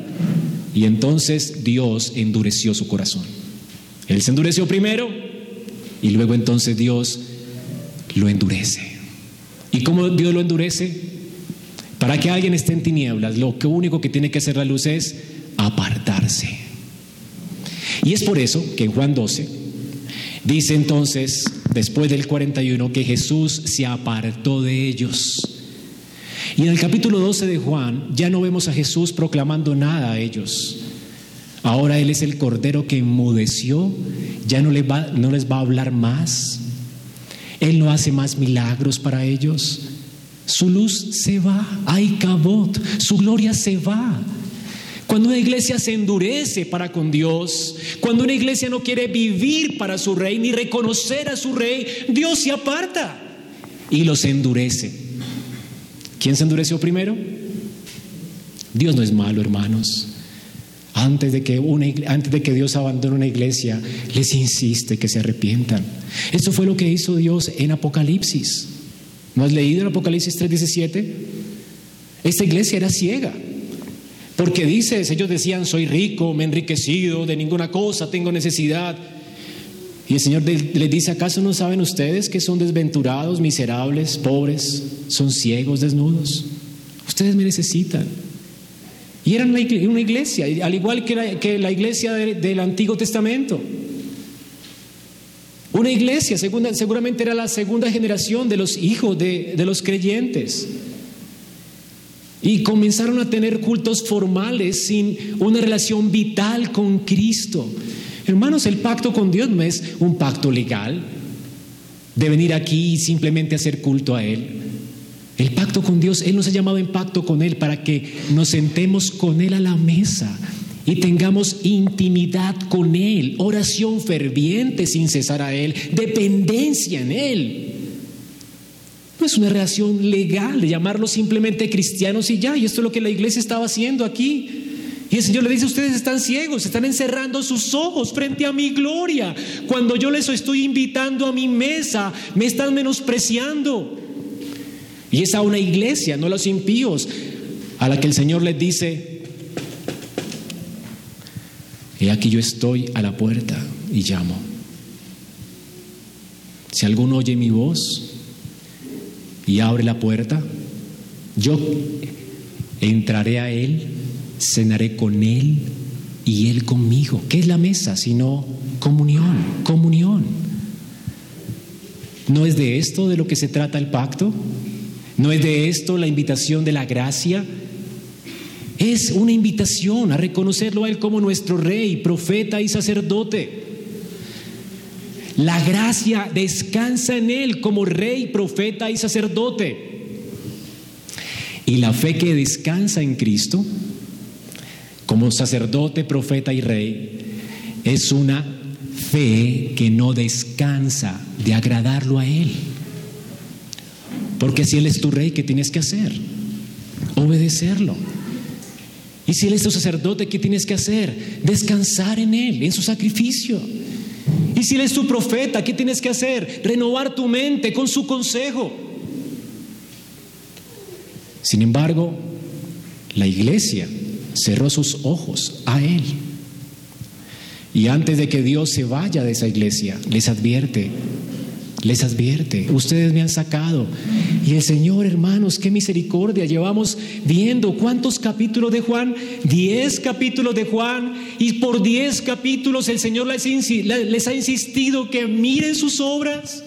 Y entonces Dios endureció su corazón. Él se endureció primero y luego entonces Dios lo endurece. ¿Y cómo Dios lo endurece? Para que alguien esté en tinieblas, lo único que tiene que hacer la luz es apartarse. Y es por eso que en Juan 12 dice entonces, después del 41, que Jesús se apartó de ellos. Y en el capítulo 12 de Juan ya no vemos a Jesús proclamando nada a ellos. Ahora Él es el Cordero que enmudeció, ya no les va, no les va a hablar más, él no hace más milagros para ellos. Su luz se va, hay cabot, su gloria se va. Cuando una iglesia se endurece para con Dios, cuando una iglesia no quiere vivir para su rey ni reconocer a su rey, Dios se aparta y los endurece. ¿Quién se endureció primero? Dios no es malo, hermanos. Antes de, que una, antes de que Dios abandone una iglesia, les insiste que se arrepientan. Esto fue lo que hizo Dios en Apocalipsis. ¿No has leído en Apocalipsis 3:17? Esta iglesia era ciega. Porque dices, ellos decían, soy rico, me he enriquecido, de ninguna cosa tengo necesidad. Y el Señor les dice, ¿acaso no saben ustedes que son desventurados, miserables, pobres, son ciegos, desnudos? Ustedes me necesitan. Y eran una iglesia, al igual que la, iglesia del Antiguo Testamento. Una iglesia, seguramente era la segunda generación de los hijos de, de los creyentes. Y comenzaron a tener cultos formales sin una relación vital con Cristo. Hermanos, el pacto con Dios no es un pacto legal de venir aquí y simplemente hacer culto a Él. El pacto con Dios, Él nos ha llamado en pacto con Él para que nos sentemos con Él a la mesa y tengamos intimidad con Él, oración ferviente sin cesar a Él, dependencia en Él. No es una relación legal de llamarlos simplemente cristianos y ya, y esto es lo que la iglesia estaba haciendo aquí. Y el Señor le dice, ustedes están ciegos, están encerrando sus ojos frente a mi gloria. Cuando yo les estoy invitando a mi mesa, me están menospreciando. Y es a una iglesia, no a los impíos, a la que el Señor les dice, he aquí yo estoy a la puerta y llamo. Si alguno oye mi voz y abre la puerta, yo entraré a él, cenaré con él y él conmigo. ¿Qué es la mesa? Sino comunión, comunión. ¿No es de esto de lo que se trata el pacto? ¿No es de esto la invitación de la gracia? Es una invitación a reconocerlo a Él como nuestro rey, profeta y sacerdote. La gracia descansa en Él como rey, profeta y sacerdote. Y la fe que descansa en Cristo, como sacerdote, profeta y rey, es una fe que no descansa de agradarlo a Él. Porque si Él es tu rey, ¿qué tienes que hacer? Obedecerlo. Y si Él es tu sacerdote, ¿qué tienes que hacer? Descansar en Él, en su sacrificio. Y si Él es tu profeta, ¿qué tienes que hacer? Renovar tu mente con su consejo. Sin embargo, la iglesia cerró sus ojos a Él. Y antes de que Dios se vaya de esa iglesia, les advierte, les advierte, ustedes me han sacado. Y el Señor, hermanos, qué misericordia. Llevamos viendo cuántos capítulos de Juan, diez capítulos de Juan, y por diez capítulos el Señor les ha insistido que miren sus obras,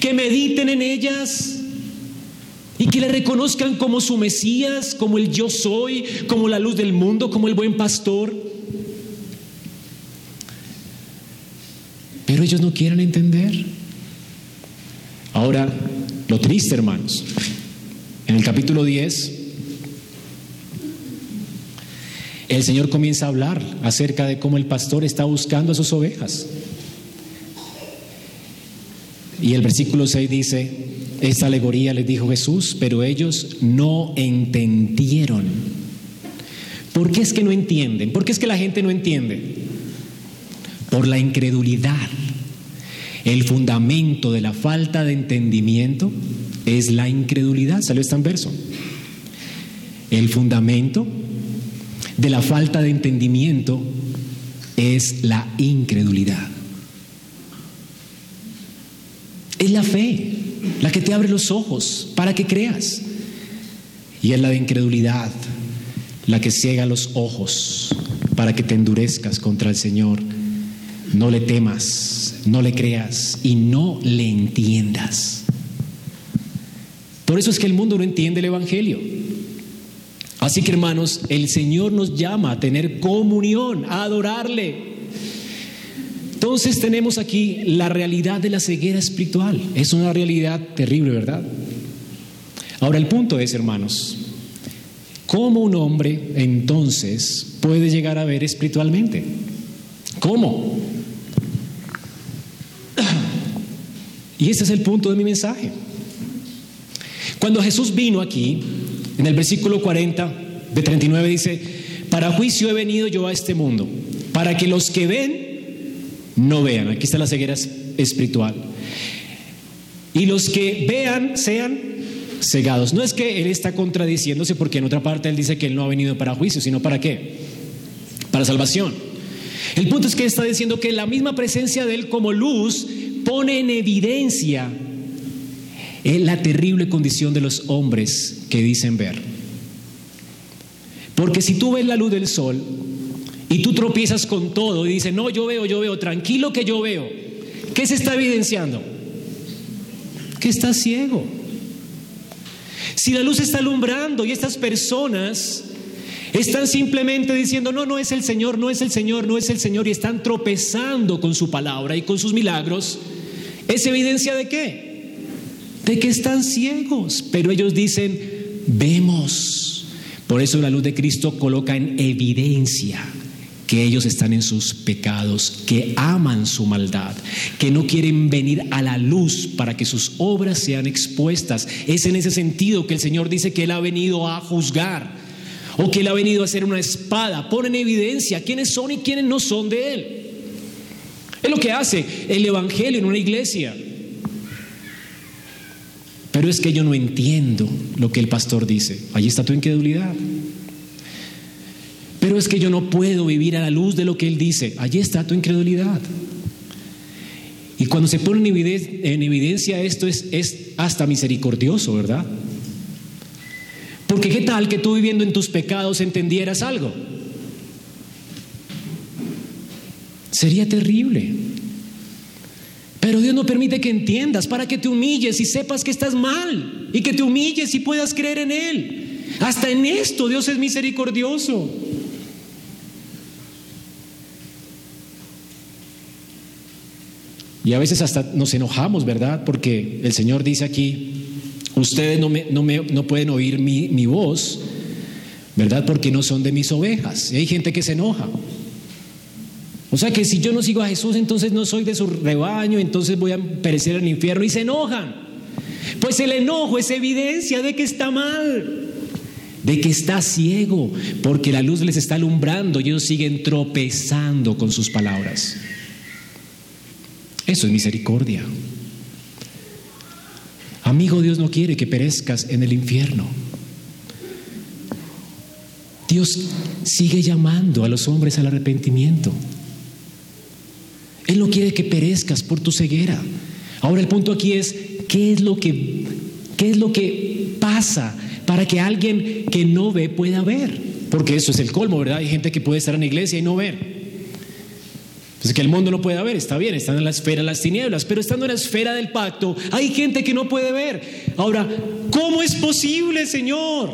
que mediten en ellas y que le reconozcan como su Mesías, como el yo soy, como la luz del mundo, como el buen pastor. Pero ellos no quieren entender. Ahora, lo triste, hermanos, en el capítulo 10, el Señor comienza a hablar acerca de cómo el pastor está buscando a sus ovejas. Y el versículo 6 dice, esta alegoría les dijo Jesús, pero ellos no entendieron. ¿Por qué es que no entienden? ¿Por qué es que la gente no entiende? Por la incredulidad. El fundamento de la falta de entendimiento es la incredulidad. Salió este en verso. El fundamento de la falta de entendimiento es la incredulidad. Es la fe la que te abre los ojos para que creas. Y es la de incredulidad la que ciega los ojos para que te endurezcas contra el Señor. No le temas, no le creas y no le entiendas. Por eso es que el mundo no entiende el Evangelio. Así que hermanos, el Señor nos llama a tener comunión, a adorarle. Entonces tenemos aquí la realidad de la ceguera espiritual. Es una realidad terrible, ¿verdad? Ahora el punto es, hermanos, ¿cómo un hombre entonces puede llegar a ver espiritualmente? ¿Cómo? Y ese es el punto de mi mensaje. Cuando Jesús vino aquí, en el versículo 40 de 39 dice, para juicio he venido yo a este mundo, para que los que ven no vean. Aquí está la ceguera espiritual. Y los que vean sean cegados. No es que Él está contradiciéndose porque en otra parte Él dice que Él no ha venido para juicio, sino para qué? Para salvación. El punto es que está diciendo que la misma presencia de Él como luz pone en evidencia la terrible condición de los hombres que dicen ver. Porque si tú ves la luz del sol, y tú tropiezas con todo y dices, no, yo veo, yo veo, tranquilo que yo veo. ¿Qué se está evidenciando? Que estás ciego. Si la luz está alumbrando y estas personas están simplemente diciendo, no, no es el Señor, no es el Señor, no es el Señor, y están tropezando con su palabra y con sus milagros, ¿es evidencia de qué? De que están ciegos, pero ellos dicen, vemos. Por eso la luz de Cristo coloca en evidencia que ellos están en sus pecados, que aman su maldad, que no quieren venir a la luz para que sus obras sean expuestas. Es en ese sentido que el Señor dice que Él ha venido a juzgar o que Él ha venido a hacer una espada. Pone en evidencia quiénes son y quiénes no son de Él. Es lo que hace el Evangelio en una iglesia. Pero es que yo no entiendo lo que el pastor dice. Allí está tu incredulidad. Pero es que yo no puedo vivir a la luz de lo que Él dice. Allí está tu incredulidad. Y cuando se pone en evidencia, esto es, es hasta misericordioso, ¿verdad? Porque qué tal que tú viviendo en tus pecados entendieras algo. Sería terrible. Pero Dios no permite que entiendas para que te humilles y sepas que estás mal y que te humilles y puedas creer en Él. Hasta en esto Dios es misericordioso. Y a veces hasta nos enojamos, ¿verdad? Porque el Señor dice aquí, ustedes no, me, no, me, no pueden oír mi, mi, voz, ¿verdad? Porque no son de mis ovejas. Y hay gente que se enoja. O sea que si yo no sigo a Jesús, entonces no soy de su rebaño, entonces voy a perecer en el infierno y se enojan. Pues el enojo es evidencia de que está mal, de que está ciego, porque la luz les está alumbrando y ellos siguen tropezando con sus palabras. Eso es misericordia. Amigo, Dios no quiere que perezcas en el infierno. Dios sigue llamando a los hombres al arrepentimiento. Él no quiere que perezcas por tu ceguera. Ahora el punto aquí es, ¿qué es lo que, qué es lo que pasa para que alguien que no ve pueda ver? Porque eso es el colmo, ¿verdad? Hay gente que puede estar en la iglesia y no ver. Pues que el mundo no puede ver, está bien, están en la esfera de las tinieblas, pero estando en la esfera del pacto, hay gente que no puede ver. Ahora, ¿cómo es posible, Señor?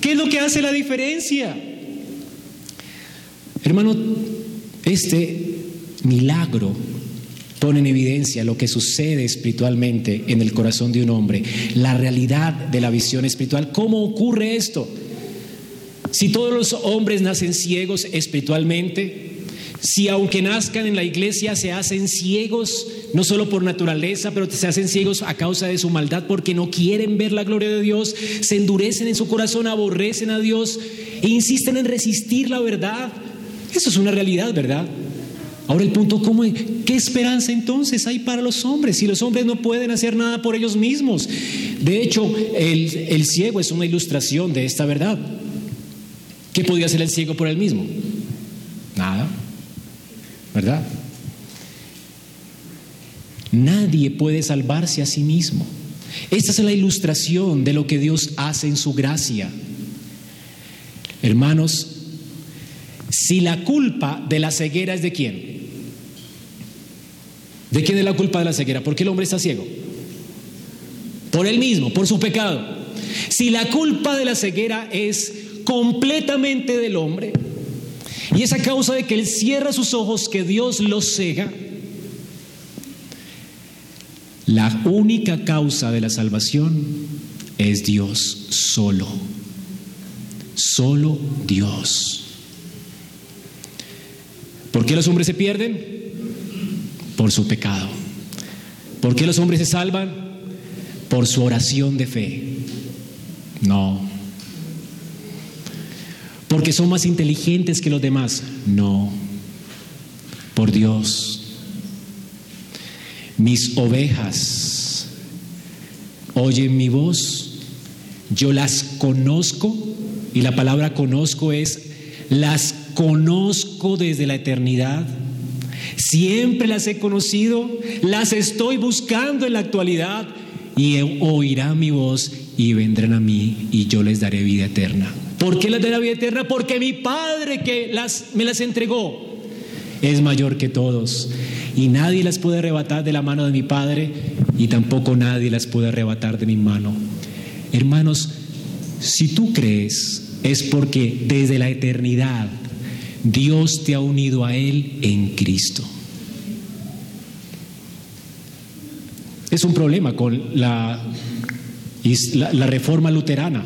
¿Qué es lo que hace la diferencia? Hermano, este milagro pone en evidencia lo que sucede espiritualmente en el corazón de un hombre, la realidad de la visión espiritual. ¿Cómo ocurre esto? Si todos los hombres nacen ciegos espiritualmente, si aunque nazcan en la iglesia se hacen ciegos, no solo por naturaleza, pero se hacen ciegos a causa de su maldad porque no quieren ver la gloria de Dios, se endurecen en su corazón, aborrecen a Dios e insisten en resistir la verdad. Eso es una realidad, ¿verdad? Ahora el punto, ¿cómo, ¿qué esperanza entonces hay para los hombres si los hombres no pueden hacer nada por ellos mismos? De hecho, el, el ciego es una ilustración de esta verdad. ¿Qué podía hacer el ciego por él mismo? Nada, ¿verdad? Nadie puede salvarse a sí mismo. Esta es la ilustración de lo que Dios hace en su gracia. Hermanos, si la culpa de la ceguera es de quién? ¿De quién es la culpa de la ceguera? ¿Por qué el hombre está ciego? Por él mismo, por su pecado. Si la culpa de la ceguera es completamente del hombre, y es a causa de que él cierra sus ojos que Dios los cega, la única causa de la salvación es Dios solo. Solo Dios. ¿Por qué los hombres se pierden? Por su pecado. ¿Por qué los hombres se salvan? Por su oración de fe. No. Porque son más inteligentes que los demás. No. Por Dios. Mis ovejas oyen mi voz, yo las conozco, y la palabra conozco es, las conozco desde la eternidad Siempre las he conocido, las estoy buscando en la actualidad y oirán mi voz y vendrán a mí y yo les daré vida eterna. ¿Por qué les daré vida eterna? Porque mi Padre que las, me las entregó es mayor que todos y nadie las puede arrebatar de la mano de mi Padre y tampoco nadie las puede arrebatar de mi mano. Hermanos, si tú crees es porque desde la eternidad Dios te ha unido a Él en Cristo. Es un problema con la, la, reforma luterana.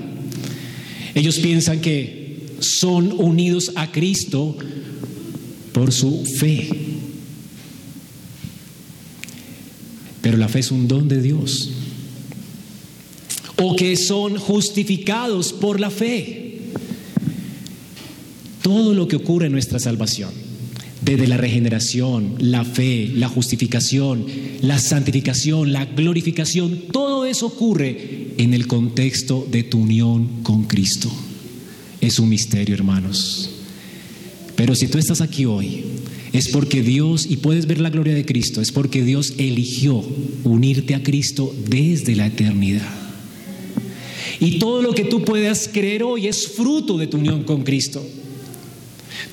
Ellos piensan que son unidos a Cristo por su fe. Pero la fe es un don de Dios. O que son justificados por la fe todo lo que ocurre en nuestra salvación, desde la regeneración, la fe, la justificación, la santificación, la glorificación, todo eso ocurre en el contexto de tu unión con Cristo. Es un misterio, hermanos. Pero si tú estás aquí hoy, es porque Dios, y puedes ver la gloria de Cristo, es porque Dios eligió unirte a Cristo desde la eternidad. Y todo lo que tú puedas creer hoy es fruto de tu unión con Cristo.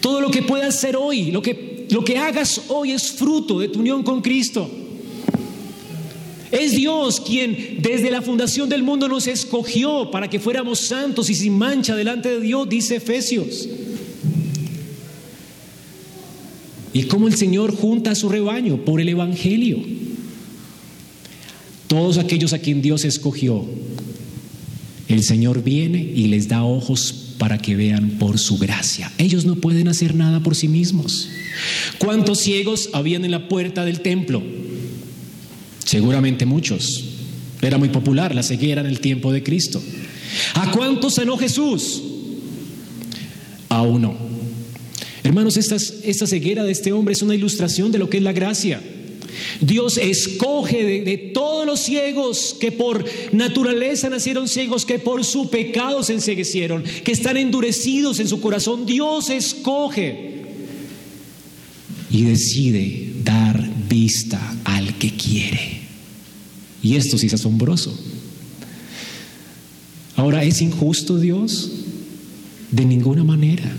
Todo lo que puedas hacer hoy, lo que, lo que hagas hoy es fruto de tu unión con Cristo. Es Dios quien desde la fundación del mundo nos escogió para que fuéramos santos y sin mancha delante de Dios, dice Efesios. Y cómo el Señor junta a su rebaño por el Evangelio. Todos aquellos a quien Dios escogió, el Señor viene y les da ojos para que vean por su gracia. Ellos no pueden hacer nada por sí mismos. ¿Cuántos ciegos habían en la puerta del templo? Seguramente muchos. Era muy popular la ceguera en el tiempo de Cristo. ¿A cuántos sanó Jesús? A uno. Hermanos, esta, esta ceguera de este hombre es una ilustración de lo que es la gracia. Dios escoge de, todos los ciegos que por naturaleza nacieron ciegos, que por su pecado se enseguecieron, que están endurecidos en su corazón. Dios escoge y decide dar vista al que quiere. Y esto sí es asombroso. Ahora, ¿es injusto Dios? De ninguna manera.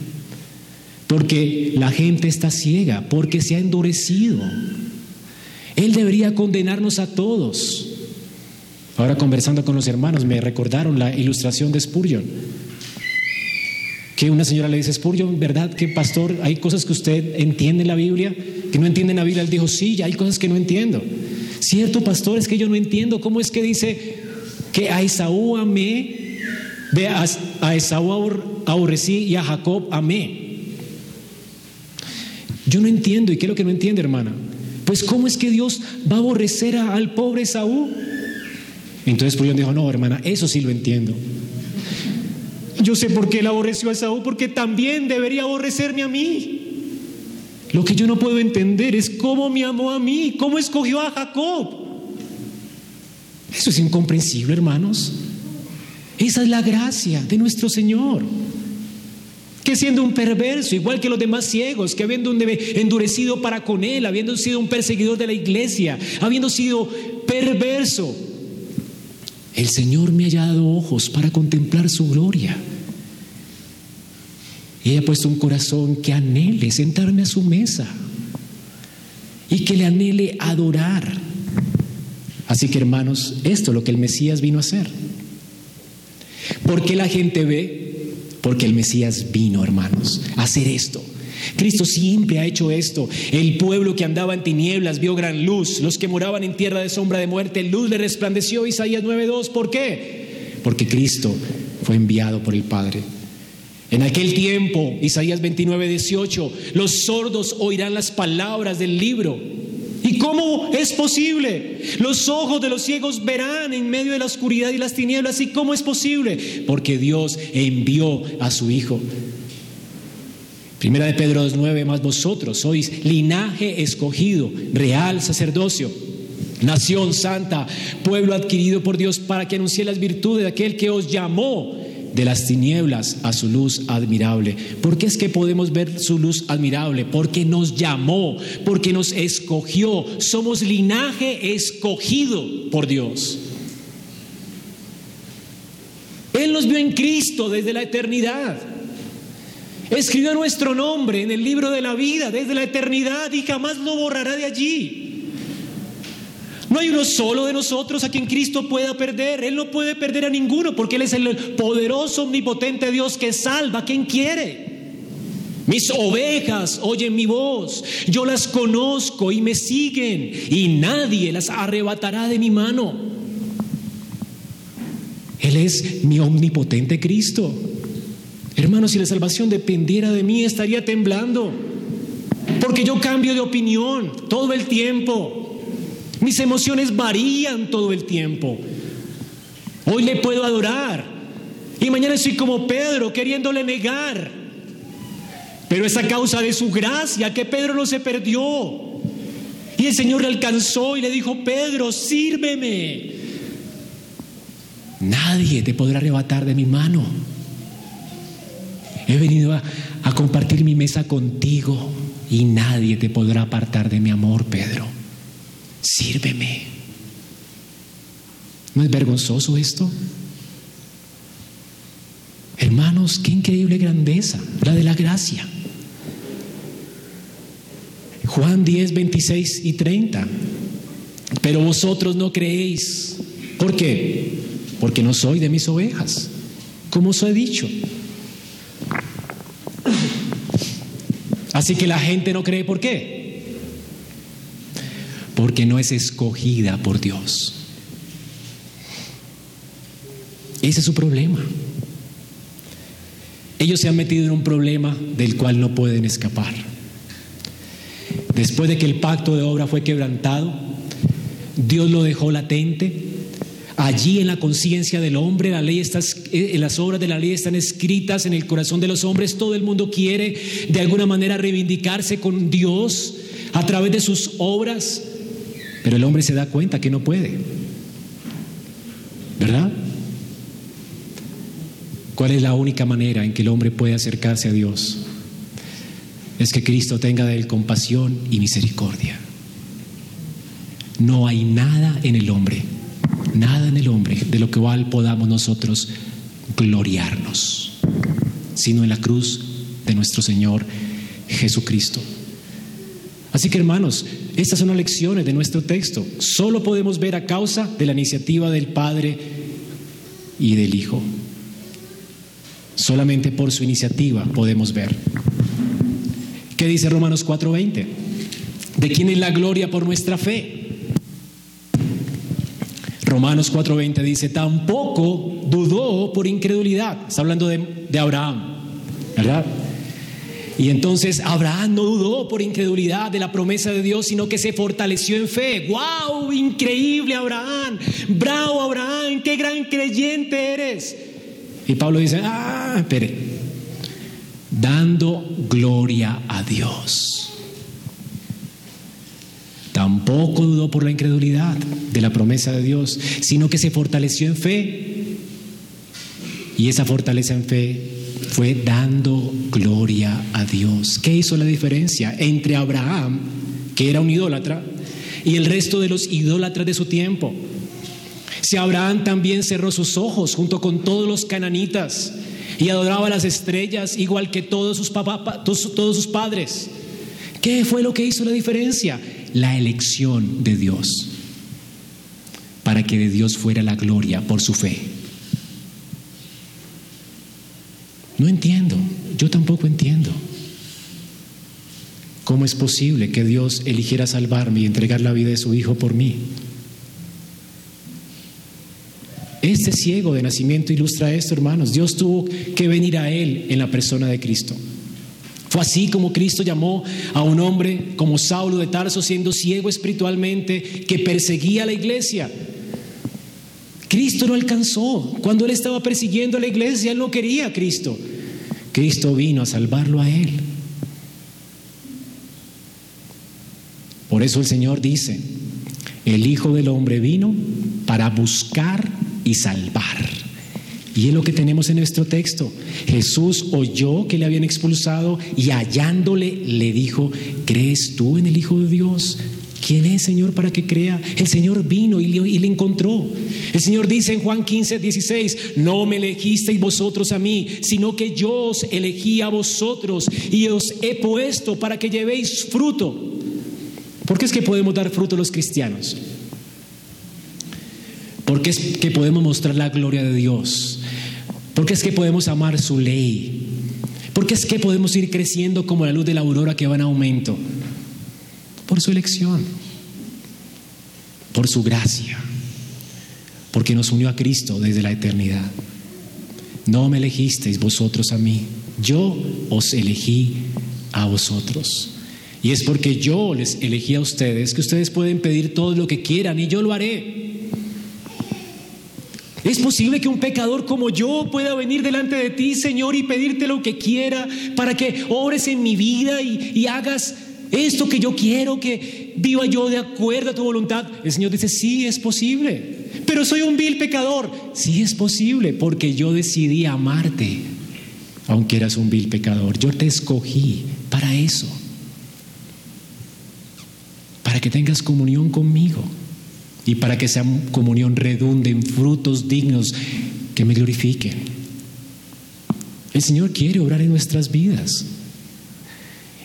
Porque la gente está ciega, porque se ha endurecido. Él debería condenarnos a todos. Ahora conversando con los hermanos me recordaron la ilustración de Spurgeon. Que una señora le dice, Spurgeon, ¿verdad que pastor, hay cosas que usted entiende en la Biblia? Que no entiende en la Biblia. Él dijo, sí, hay cosas que no entiendo. Cierto, pastor, es que yo no entiendo. ¿Cómo es que dice que a Esaú amé, ve, a, a Esaú aborrecí y a Jacob amé? Yo no entiendo. ¿Y qué es lo que no entiende, hermana? Pues ¿cómo es que Dios va a aborrecer al pobre Saúl? Entonces yo dijo, no, hermana, eso sí lo entiendo. Yo sé por qué él aborreció a Saúl, porque también debería aborrecerme a mí. Lo que yo no puedo entender es cómo me amó a mí, cómo escogió a Jacob. Eso es incomprensible, hermanos. Esa es la gracia de nuestro Señor que siendo un perverso, igual que los demás ciegos, que habiendo endurecido para con él, habiendo sido un perseguidor de la iglesia, habiendo sido perverso, el Señor me haya dado ojos para contemplar su gloria. Y haya puesto un corazón que anhele sentarme a su mesa y que le anhele adorar. Así que hermanos, esto es lo que el Mesías vino a hacer. Porque la gente ve porque el Mesías vino, hermanos, a hacer esto. Cristo siempre ha hecho esto. El pueblo que andaba en tinieblas vio gran luz. Los que moraban en tierra de sombra de muerte, luz le resplandeció. Isaías 9:2. ¿Por qué? Porque Cristo fue enviado por el Padre. En aquel tiempo, Isaías 29:18, los sordos oirán las palabras del libro ¿Y cómo es posible? Los ojos de los ciegos verán en medio de la oscuridad y las tinieblas. ¿Y cómo es posible? Porque Dios envió a su Hijo. Primera de Pedro 2.9, más vosotros sois linaje escogido, real sacerdocio, nación santa, pueblo adquirido por Dios para que anuncie las virtudes de aquel que os llamó de las tinieblas a su luz admirable. ¿Por qué es que podemos ver su luz admirable? Porque nos llamó, porque nos escogió. Somos linaje escogido por Dios. Él nos vio en Cristo desde la eternidad. Escribió nuestro nombre en el libro de la vida desde la eternidad y jamás lo borrará de allí. No hay uno solo de nosotros a quien Cristo pueda perder. Él no puede perder a ninguno porque Él es el poderoso, omnipotente Dios que salva quien quiere. Mis ovejas oyen mi voz, yo las conozco y me siguen y nadie las arrebatará de mi mano. Él es mi omnipotente Cristo. Hermanos, si la salvación dependiera de mí, estaría temblando. Porque yo cambio de opinión todo el tiempo. Mis emociones varían todo el tiempo. Hoy le puedo adorar y mañana soy como Pedro queriéndole negar. Pero es a causa de su gracia que Pedro no se perdió. Y el Señor le alcanzó y le dijo, Pedro, sírveme. Nadie te podrá arrebatar de mi mano. He venido a, a compartir mi mesa contigo y nadie te podrá apartar de mi amor, Pedro sírveme. ¿No es vergonzoso esto? Hermanos, qué increíble grandeza, la de la gracia. Juan 10, 26 y 30. Pero vosotros no creéis. ¿Por qué? Porque no soy de mis ovejas, como os he dicho. Así que la gente no cree, ¿por qué? Porque no es escogida por Dios. Ese es su problema. ellos se han metido en un problema del cual no pueden escapar. Después de que el pacto de obra fue quebrantado, Dios lo dejó latente. Allí en la conciencia del hombre, la ley eh, las obras de la ley están escritas en el corazón de los hombres. Todo el mundo quiere de alguna manera reivindicarse con Dios a través de sus obras, pero el hombre se da cuenta que no puede. ¿Verdad? ¿Cuál es la única manera en que el hombre puede acercarse a Dios? Es que Cristo tenga de él compasión y misericordia. No hay nada en el hombre, nada en el hombre de lo cual podamos nosotros gloriarnos, sino en la cruz de nuestro Señor Jesucristo. Así que hermanos, estas son las lecciones de nuestro texto. Solo podemos ver a causa de la iniciativa del Padre y del Hijo. Solamente por su iniciativa podemos ver. ¿Qué dice Romanos 4:20? ¿De quién es la gloria por nuestra fe? Romanos 4:20 dice, tampoco dudó por incredulidad. Está hablando de, Abraham, ¿verdad? Y entonces Abraham no dudó por incredulidad de la promesa de Dios, sino que se fortaleció en fe. ¡Wow! Increíble Abraham. Bravo Abraham, qué gran creyente eres. Y Pablo dice, ah, espere, dando gloria a Dios. Tampoco dudó por la incredulidad de la promesa de Dios, sino que se fortaleció en fe. Y esa fortaleza en fe fue dando gloria a Dios. ¿Qué hizo la diferencia entre Abraham, que era un idólatra, y el resto de los idólatras de su tiempo? Si Abraham también cerró sus ojos junto con todos los cananitas y adoraba las estrellas igual que todos sus, todos sus padres. ¿Qué fue lo que hizo la diferencia? La elección de Dios. Para que de Dios fuera la gloria por su fe. No entiendo, yo tampoco entiendo. ¿Cómo es posible que Dios eligiera salvarme y entregar la vida de su Hijo por mí? Este ciego de nacimiento ilustra esto, hermanos. Dios tuvo que venir a él en la persona de Cristo. Fue así como Cristo llamó a un hombre como Saulo de Tarso, siendo ciego espiritualmente, que perseguía a la iglesia. Cristo no alcanzó. Cuando él estaba persiguiendo a la iglesia, él no quería a Cristo. Cristo vino a salvarlo a él. Por eso el Señor dice, el Hijo del Hombre vino para buscar y salvar. Y es lo que tenemos en nuestro texto. Jesús oyó que le habían expulsado y hallándole le dijo, ¿crees tú en el Hijo de Dios? ¿Quién es, Señor, para que crea? El Señor vino y le, encontró. El Señor dice en Juan 15, 16, no me elegisteis vosotros a mí, sino que yo os elegí a vosotros y os he puesto para que llevéis fruto. ¿Por qué es que podemos dar fruto los cristianos? Porque es que podemos mostrar la gloria de Dios. Porque es que podemos amar su ley. Porque es que podemos ir creciendo como la luz de la aurora que va en aumento. Por su elección. Por su gracia. Porque nos unió a Cristo desde la eternidad. No me elegisteis vosotros a mí. Yo os elegí a vosotros. Y es porque yo les elegí a ustedes que ustedes pueden pedir todo lo que quieran y yo lo haré. Es posible que un pecador como yo pueda venir delante de ti, Señor, y pedirte lo que quiera para que obres en mi vida y, hagas esto que yo quiero, que viva yo de acuerdo a tu voluntad. El Señor dice, sí, es posible. Pero soy un vil pecador. Sí, es posible, porque yo decidí amarte, aunque eras un vil pecador. Yo te escogí para eso, para que tengas comunión conmigo y para que esa comunión redunde en frutos dignos que me glorifiquen. El Señor quiere obrar en nuestras vidas.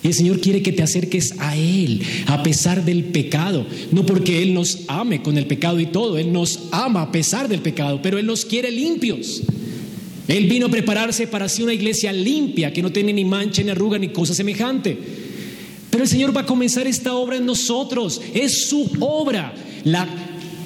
Y el Señor quiere que te acerques a Él a pesar del pecado. No porque Él nos ame con el pecado y todo. Él nos ama a pesar del pecado, pero Él nos quiere limpios. Él vino a prepararse para ser una iglesia limpia, que no tiene ni mancha, ni arruga, ni cosa semejante. Pero el Señor va a comenzar esta obra en nosotros. Es su obra. La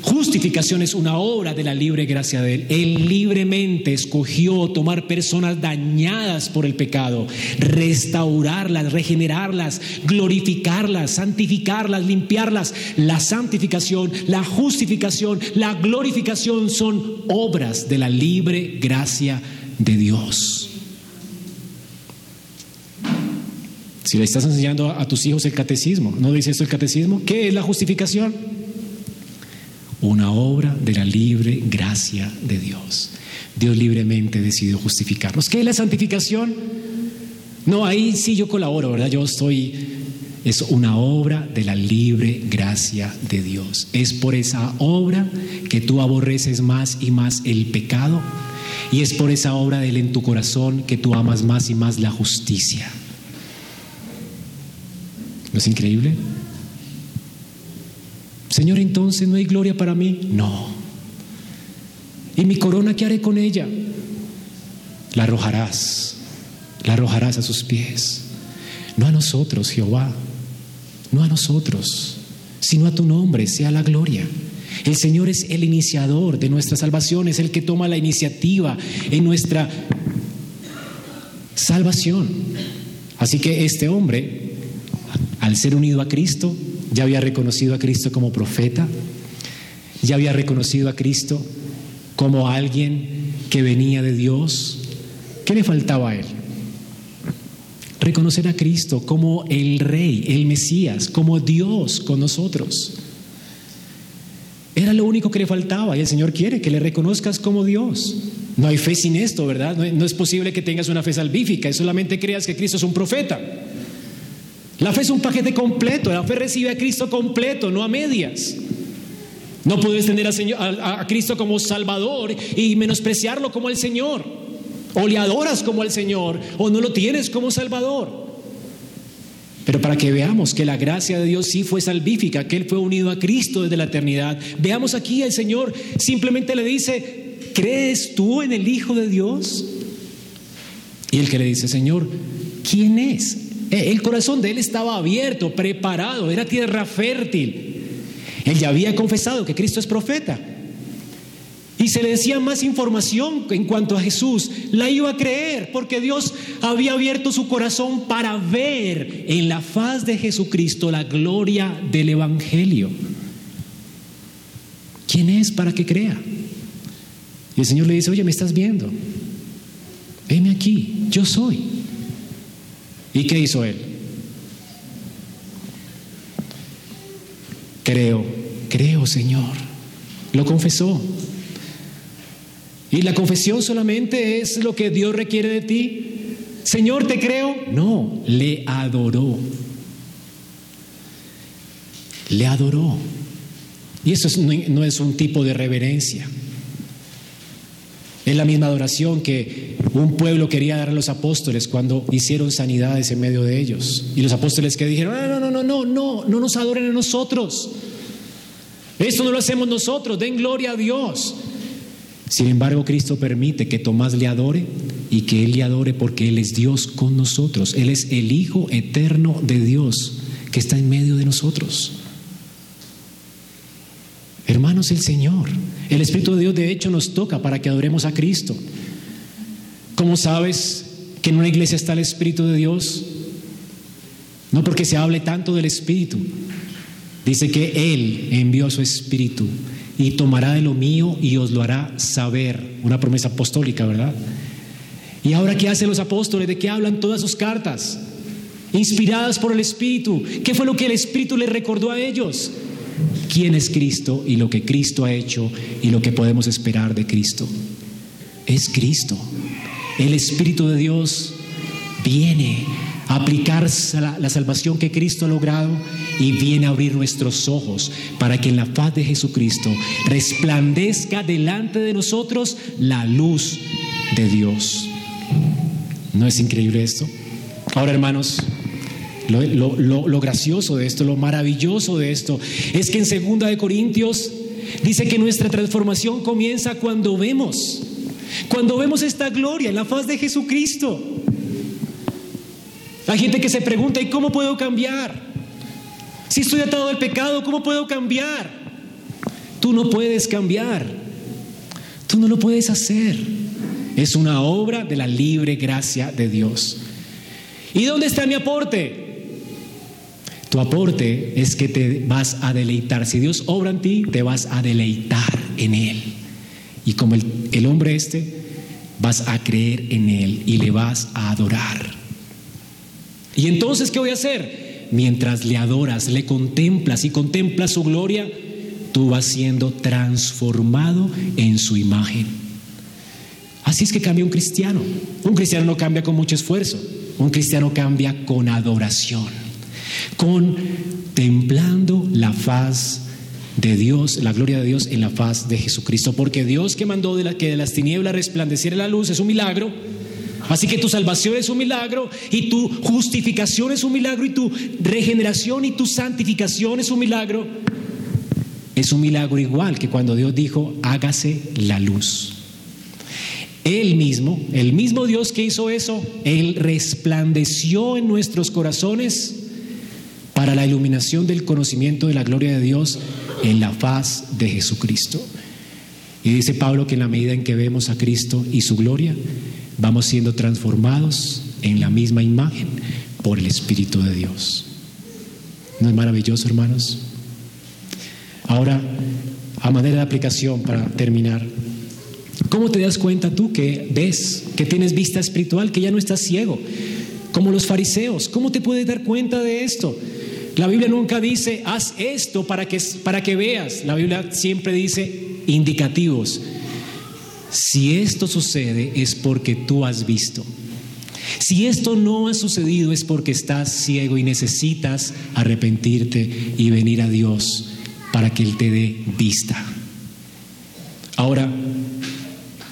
Justificación es una obra de la libre gracia de Él. Él libremente escogió tomar personas dañadas por el pecado, restaurarlas, regenerarlas, glorificarlas, santificarlas, limpiarlas. La santificación, la justificación, la glorificación son obras de la libre gracia de Dios. Si le estás enseñando a tus hijos el catecismo, ¿no dice esto el catecismo? ¿Qué es la justificación? Una obra de la libre gracia de Dios. Dios libremente decidió justificarnos. ¿Qué es la santificación? No, ahí sí yo colaboro, ¿verdad? Yo estoy, es una obra de la libre gracia de Dios. Es por esa obra que tú aborreces más y más el pecado y es por esa obra de Él en tu corazón que tú amas más y más la justicia. ¿No es increíble? Señor, entonces no hay gloria para mí. No. ¿Y mi corona qué haré con ella? La arrojarás, la arrojarás a sus pies. No a nosotros, Jehová, no a nosotros, sino a tu nombre sea la gloria. El Señor es el iniciador de nuestra salvación, es el que toma la iniciativa en nuestra salvación. Así que este hombre, al ser unido a Cristo, ya había reconocido a Cristo como profeta, ya había reconocido a Cristo como alguien que venía de Dios. ¿Qué le faltaba a él? Reconocer a Cristo como el Rey, el Mesías, como Dios con nosotros. Era lo único que le faltaba y el Señor quiere que le reconozcas como Dios. No hay fe sin esto, ¿verdad? No es posible que tengas una fe salvífica y solamente creas que Cristo es un profeta. La fe es un paquete completo, la fe recibe a Cristo completo, no a medias. No puedes tener a, Cristo como Salvador y menospreciarlo como el Señor. O le adoras como el Señor o no lo tienes como Salvador. Pero para que veamos que la gracia de Dios sí fue salvífica, que Él fue unido a Cristo desde la eternidad, veamos aquí el Señor simplemente le dice, ¿crees tú en el Hijo de Dios? Y el que le dice, Señor, ¿quién es? Eh, el corazón de él estaba abierto, preparado, era tierra fértil. Él ya había confesado que Cristo es profeta. Y se le decía más información en cuanto a Jesús. La iba a creer porque Dios había abierto su corazón para ver en la faz de Jesucristo la gloria del Evangelio. ¿Quién es para que crea? Y el Señor le dice, oye, me estás viendo. Veme aquí, yo soy. ¿Y qué hizo él? Creo, creo Señor. Lo confesó. Y la confesión solamente es lo que Dios requiere de ti. Señor, te creo. No, le adoró. Le adoró. Y eso no es un tipo de reverencia. Es la misma adoración que un pueblo quería dar a los apóstoles cuando hicieron sanidades en medio de ellos. Y los apóstoles que dijeron, no, no, no, no, no, no nos adoren a nosotros. Esto no lo hacemos nosotros, den gloria a Dios. Sin embargo, Cristo permite que Tomás le adore y que Él le adore porque Él es Dios con nosotros. Él es el Hijo eterno de Dios que está en medio de nosotros. Hermanos, el Señor, el Espíritu de Dios de hecho nos toca para que adoremos a Cristo. ¿Cómo sabes que en una iglesia está el Espíritu de Dios? No porque se hable tanto del Espíritu. Dice que Él envió su Espíritu y tomará de lo mío y os lo hará saber. Una promesa apostólica, ¿verdad? Y ahora, ¿qué hacen los apóstoles? ¿De qué hablan todas sus cartas? Inspiradas por el Espíritu. ¿Qué fue lo que el Espíritu les recordó a ellos? Quién es Cristo y lo que Cristo ha hecho y lo que podemos esperar de Cristo. Es Cristo. El Espíritu de Dios viene a aplicar la, salvación que Cristo ha logrado y viene a abrir nuestros ojos para que en la faz de Jesucristo resplandezca delante de nosotros la luz de Dios. ¿No es increíble esto? Ahora, hermanos, lo, gracioso de esto, lo maravilloso de esto, es que en segunda de Corintios dice que nuestra transformación comienza cuando vemos, cuando vemos esta gloria en la faz de Jesucristo. Hay gente que se pregunta, ¿y cómo puedo cambiar? Si estoy atado al pecado, ¿cómo puedo cambiar? Tú no puedes cambiar. Tú no lo puedes hacer. Es una obra de la libre gracia de Dios. ¿Y dónde está mi aporte? Tu aporte es que te vas a deleitar. Si Dios obra en ti, te vas a deleitar en Él. Y como el, hombre este, vas a creer en Él y le vas a adorar. Y entonces, ¿qué voy a hacer? Mientras le adoras, le contemplas y contemplas su gloria, tú vas siendo transformado en su imagen. Así es que cambia un cristiano. Un cristiano no cambia con mucho esfuerzo. Un cristiano cambia con adoración, contemplando la faz de Dios, la gloria de Dios en la faz de Jesucristo. Porque Dios que mandó que de las tinieblas resplandeciera la luz es un milagro. Así que tu salvación es un milagro y tu justificación es un milagro y tu regeneración y tu santificación es un milagro. Es un milagro igual que cuando Dios dijo, hágase la luz. Él mismo, el mismo Dios que hizo eso, Él resplandeció en nuestros corazones para la iluminación del conocimiento de la gloria de Dios en la faz de Jesucristo. Y dice Pablo que en la medida en que vemos a Cristo y su gloria, vamos siendo transformados en la misma imagen por el Espíritu de Dios. ¿No es maravilloso, hermanos? Ahora, a manera de aplicación para terminar, ¿Cómo te das cuenta tú que ves, que tienes vista espiritual, que ya no estás ciego? Como los fariseos, ¿cómo te puedes dar cuenta de esto? La Biblia nunca dice, haz esto para que, para que veas. La Biblia siempre dice indicativos. Si esto sucede es porque tú has visto. Si esto no ha sucedido es porque estás ciego y necesitas arrepentirte y venir a Dios para que Él te dé vista. Ahora,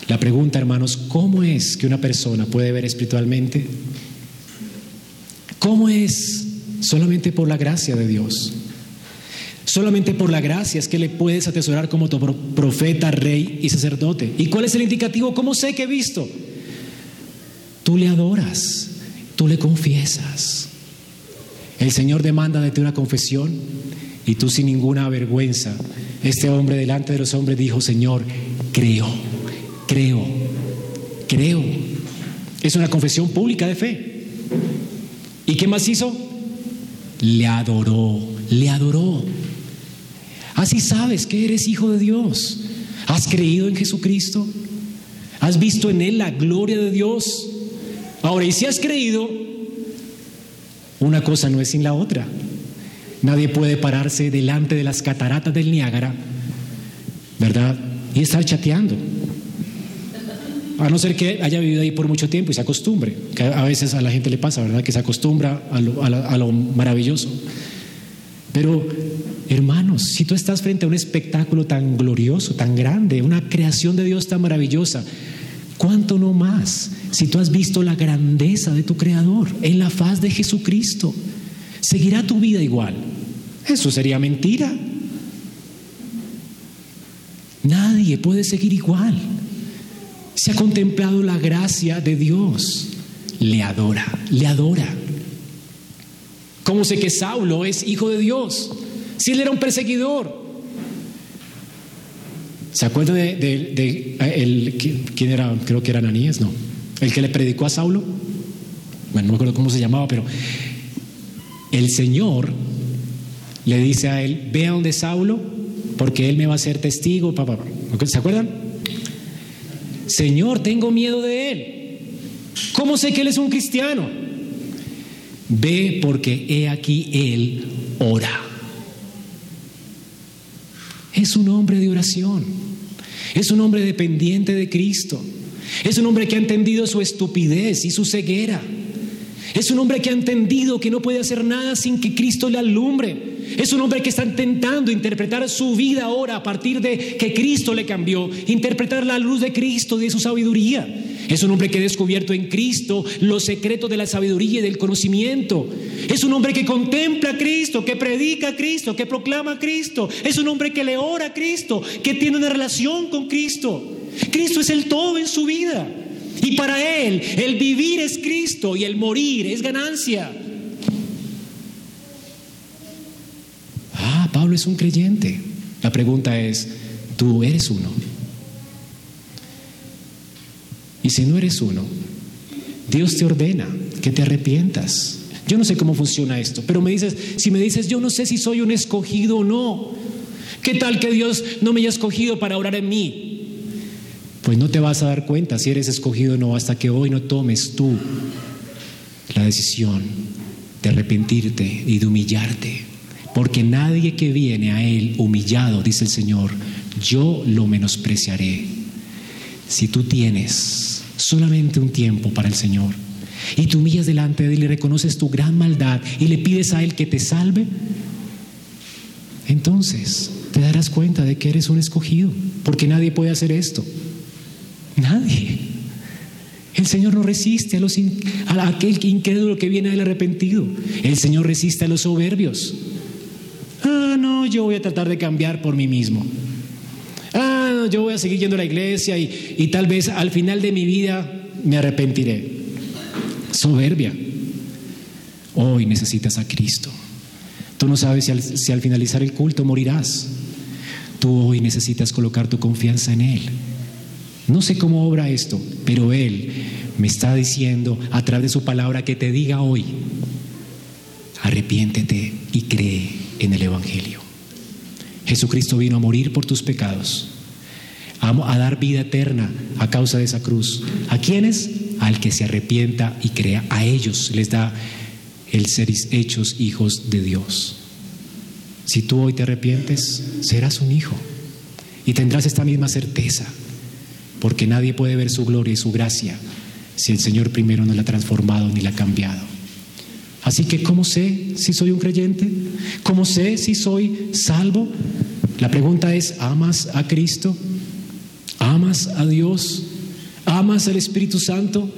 la pregunta, hermanos, ¿cómo es que una persona puede ver espiritualmente? ¿Cómo es? Solamente por la gracia de Dios. Solamente por la gracia es que le puedes atesorar como tu profeta, rey y sacerdote. ¿Y cuál es el indicativo? ¿Cómo sé que he visto? Tú le adoras, tú le confiesas. El Señor demanda de ti una confesión y tú sin ninguna vergüenza, este hombre delante de los hombres dijo, Señor, creo creo, creo. Es una confesión pública de fe. ¿Y qué más hizo? Le adoró, le adoró. Así sabes que eres hijo de Dios. ¿Has creído en Jesucristo? ¿Has visto en Él la gloria de Dios? Ahora, y si has creído, una cosa no es sin la otra. Nadie puede pararse delante de las cataratas del Niágara, ¿verdad? Y estar chateando. A no ser que haya vivido ahí por mucho tiempo y se acostumbre, que a veces a la gente le pasa, ¿verdad? Que se acostumbra a lo, maravilloso. Pero, hermanos, si tú estás frente a un espectáculo tan glorioso, tan grande, una creación de Dios tan maravillosa, ¿cuánto no más si tú has visto la grandeza de tu Creador en la faz de Jesucristo? ¿Seguirá tu vida igual? Eso sería mentira. Nadie puede seguir igual se ha contemplado la gracia de Dios, le adora, le adora. ¿Cómo sé que Saulo es hijo de Dios? Si él era un perseguidor. ¿Se acuerda de, el, quién era? Creo que era Ananías, no. El que le predicó a Saulo. Bueno, no me acuerdo cómo se llamaba, pero el Señor le dice a él, ve a donde Saulo, porque él me va a ser testigo. ¿Se acuerdan? Señor, tengo miedo de Él. ¿Cómo sé que Él es un cristiano? Ve porque he aquí Él ora. Es un hombre de oración. Es un hombre dependiente de Cristo. Es un hombre que ha entendido su estupidez y su ceguera. Es un hombre que ha entendido que no puede hacer nada sin que Cristo le alumbre. Es un hombre que está intentando interpretar su vida ahora a partir de que Cristo le cambió, interpretar la luz de Cristo, de su sabiduría. Es un hombre que ha descubierto en Cristo los secretos de la sabiduría y del conocimiento. Es un hombre que contempla a Cristo, que predica a Cristo, que proclama a Cristo. Es un hombre que le ora a Cristo, que tiene una relación con Cristo. Cristo es el todo en su vida. Y para él el vivir es Cristo y el morir es ganancia. Ah, Pablo es un creyente. La pregunta es, ¿tú eres uno? Y si no eres uno, Dios te ordena que te arrepientas. Yo no sé cómo funciona esto, pero me dices, si me dices, yo no sé si soy un escogido o no, ¿qué tal que Dios no me haya escogido para orar en mí? Pues no te vas a dar cuenta si eres escogido o no hasta que hoy no tomes tú la decisión de arrepentirte y de humillarte. Porque nadie que viene a Él humillado, dice el Señor, yo lo menospreciaré. Si tú tienes solamente un tiempo para el Señor y te humillas delante de Él y reconoces tu gran maldad y le pides a Él que te salve, entonces te darás cuenta de que eres un escogido, porque nadie puede hacer esto. Nadie. El Señor no resiste a, los, a aquel incrédulo que viene del arrepentido. El Señor resiste a los soberbios. Ah, no, yo voy a tratar de cambiar por mí mismo. Ah, yo voy a seguir yendo a la iglesia y, y tal vez al final de mi vida me arrepentiré. Soberbia. Hoy necesitas a Cristo. Tú no sabes si al, si al finalizar el culto morirás. Tú hoy necesitas colocar tu confianza en Él. No sé cómo obra esto, pero Él me está diciendo a través de su palabra que te diga hoy, arrepiéntete y cree en el Evangelio. Jesucristo vino a morir por tus pecados, a, dar vida eterna a causa de esa cruz. ¿A quiénes? Al que se arrepienta y crea. A ellos les da el ser hechos hijos de Dios. Si tú hoy te arrepientes, serás un hijo y tendrás esta misma certeza porque nadie puede ver su gloria y su gracia si el Señor primero no la ha transformado ni la ha cambiado. Así que, ¿cómo sé si soy un creyente? ¿Cómo sé si soy salvo? La pregunta es, ¿amas a Cristo? ¿Amas a Dios? ¿Amas al Espíritu Santo?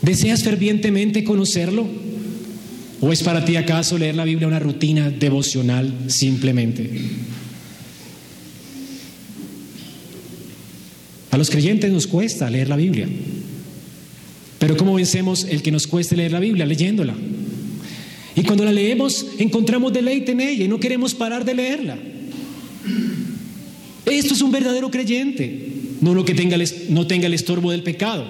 ¿Deseas fervientemente conocerlo? ¿O es para ti acaso leer la Biblia una rutina devocional simplemente? A los creyentes nos cuesta leer la Biblia. Pero ¿cómo vencemos el que nos cueste leer la Biblia? Leyéndola. Y cuando la leemos encontramos deleite en ella y no queremos parar de leerla. Esto es un verdadero creyente. No uno que tenga no tenga el estorbo del pecado.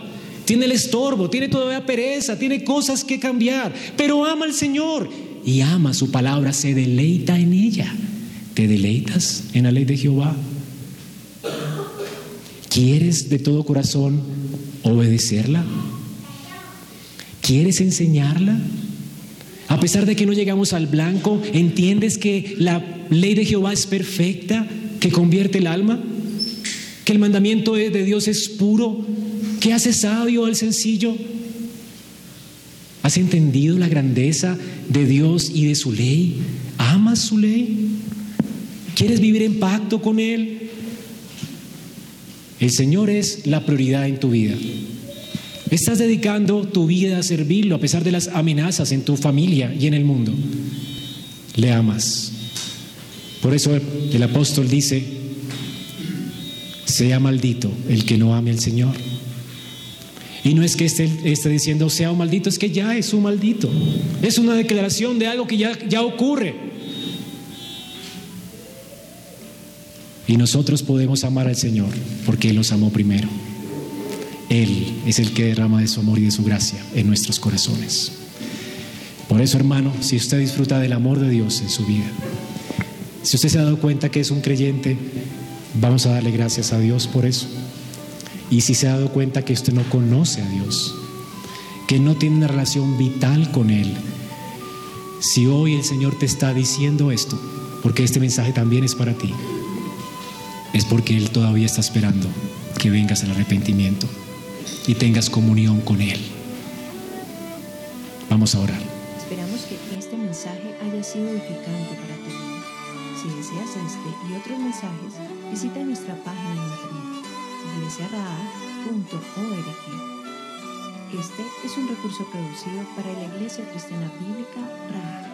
Tiene el estorbo, tiene todavía pereza, tiene cosas que cambiar, pero ama al Señor y ama su palabra, se deleita en ella. ¿Te deleitas en la ley de Jehová? ¿Quieres de todo corazón obedecerla? ¿Quieres enseñarla? A pesar de que no llegamos al blanco, ¿entiendes que la ley de Jehová es perfecta, que convierte el alma? ¿Que el mandamiento de Dios es puro, que hace sabio al sencillo? ¿Has entendido la grandeza de Dios y de su ley? ¿Amas su ley? ¿Quieres vivir en pacto con Él? El Señor es la prioridad en tu vida. Estás dedicando tu vida a servirlo a pesar de las amenazas en tu familia y en el mundo. Le amas. Por eso el apóstol dice, sea maldito el que no ame al Señor. Y no es que esté, esté, diciendo sea un maldito, es que ya es un maldito. Es una declaración de algo que ya, ya ocurre. Y nosotros podemos amar al Señor porque Él nos amó primero. Él es el que derrama de su amor y de su gracia en nuestros corazones. Por eso, hermano, si usted disfruta del amor de Dios en su vida, si usted se ha dado cuenta que es un creyente, vamos a darle gracias a Dios por eso. Y si se ha dado cuenta que usted no conoce a Dios, que no tiene una relación vital con Él, si hoy el Señor te está diciendo esto, porque este mensaje también es para ti, es porque Él todavía está esperando que vengas al arrepentimiento y tengas comunión con Él. Vamos a orar. Esperamos que este mensaje haya sido edificante para ti. Si deseas este y otros mensajes, visita nuestra página en internet iglesiaraa.org. Este es un recurso producido para la Iglesia Cristiana Bíblica Raha.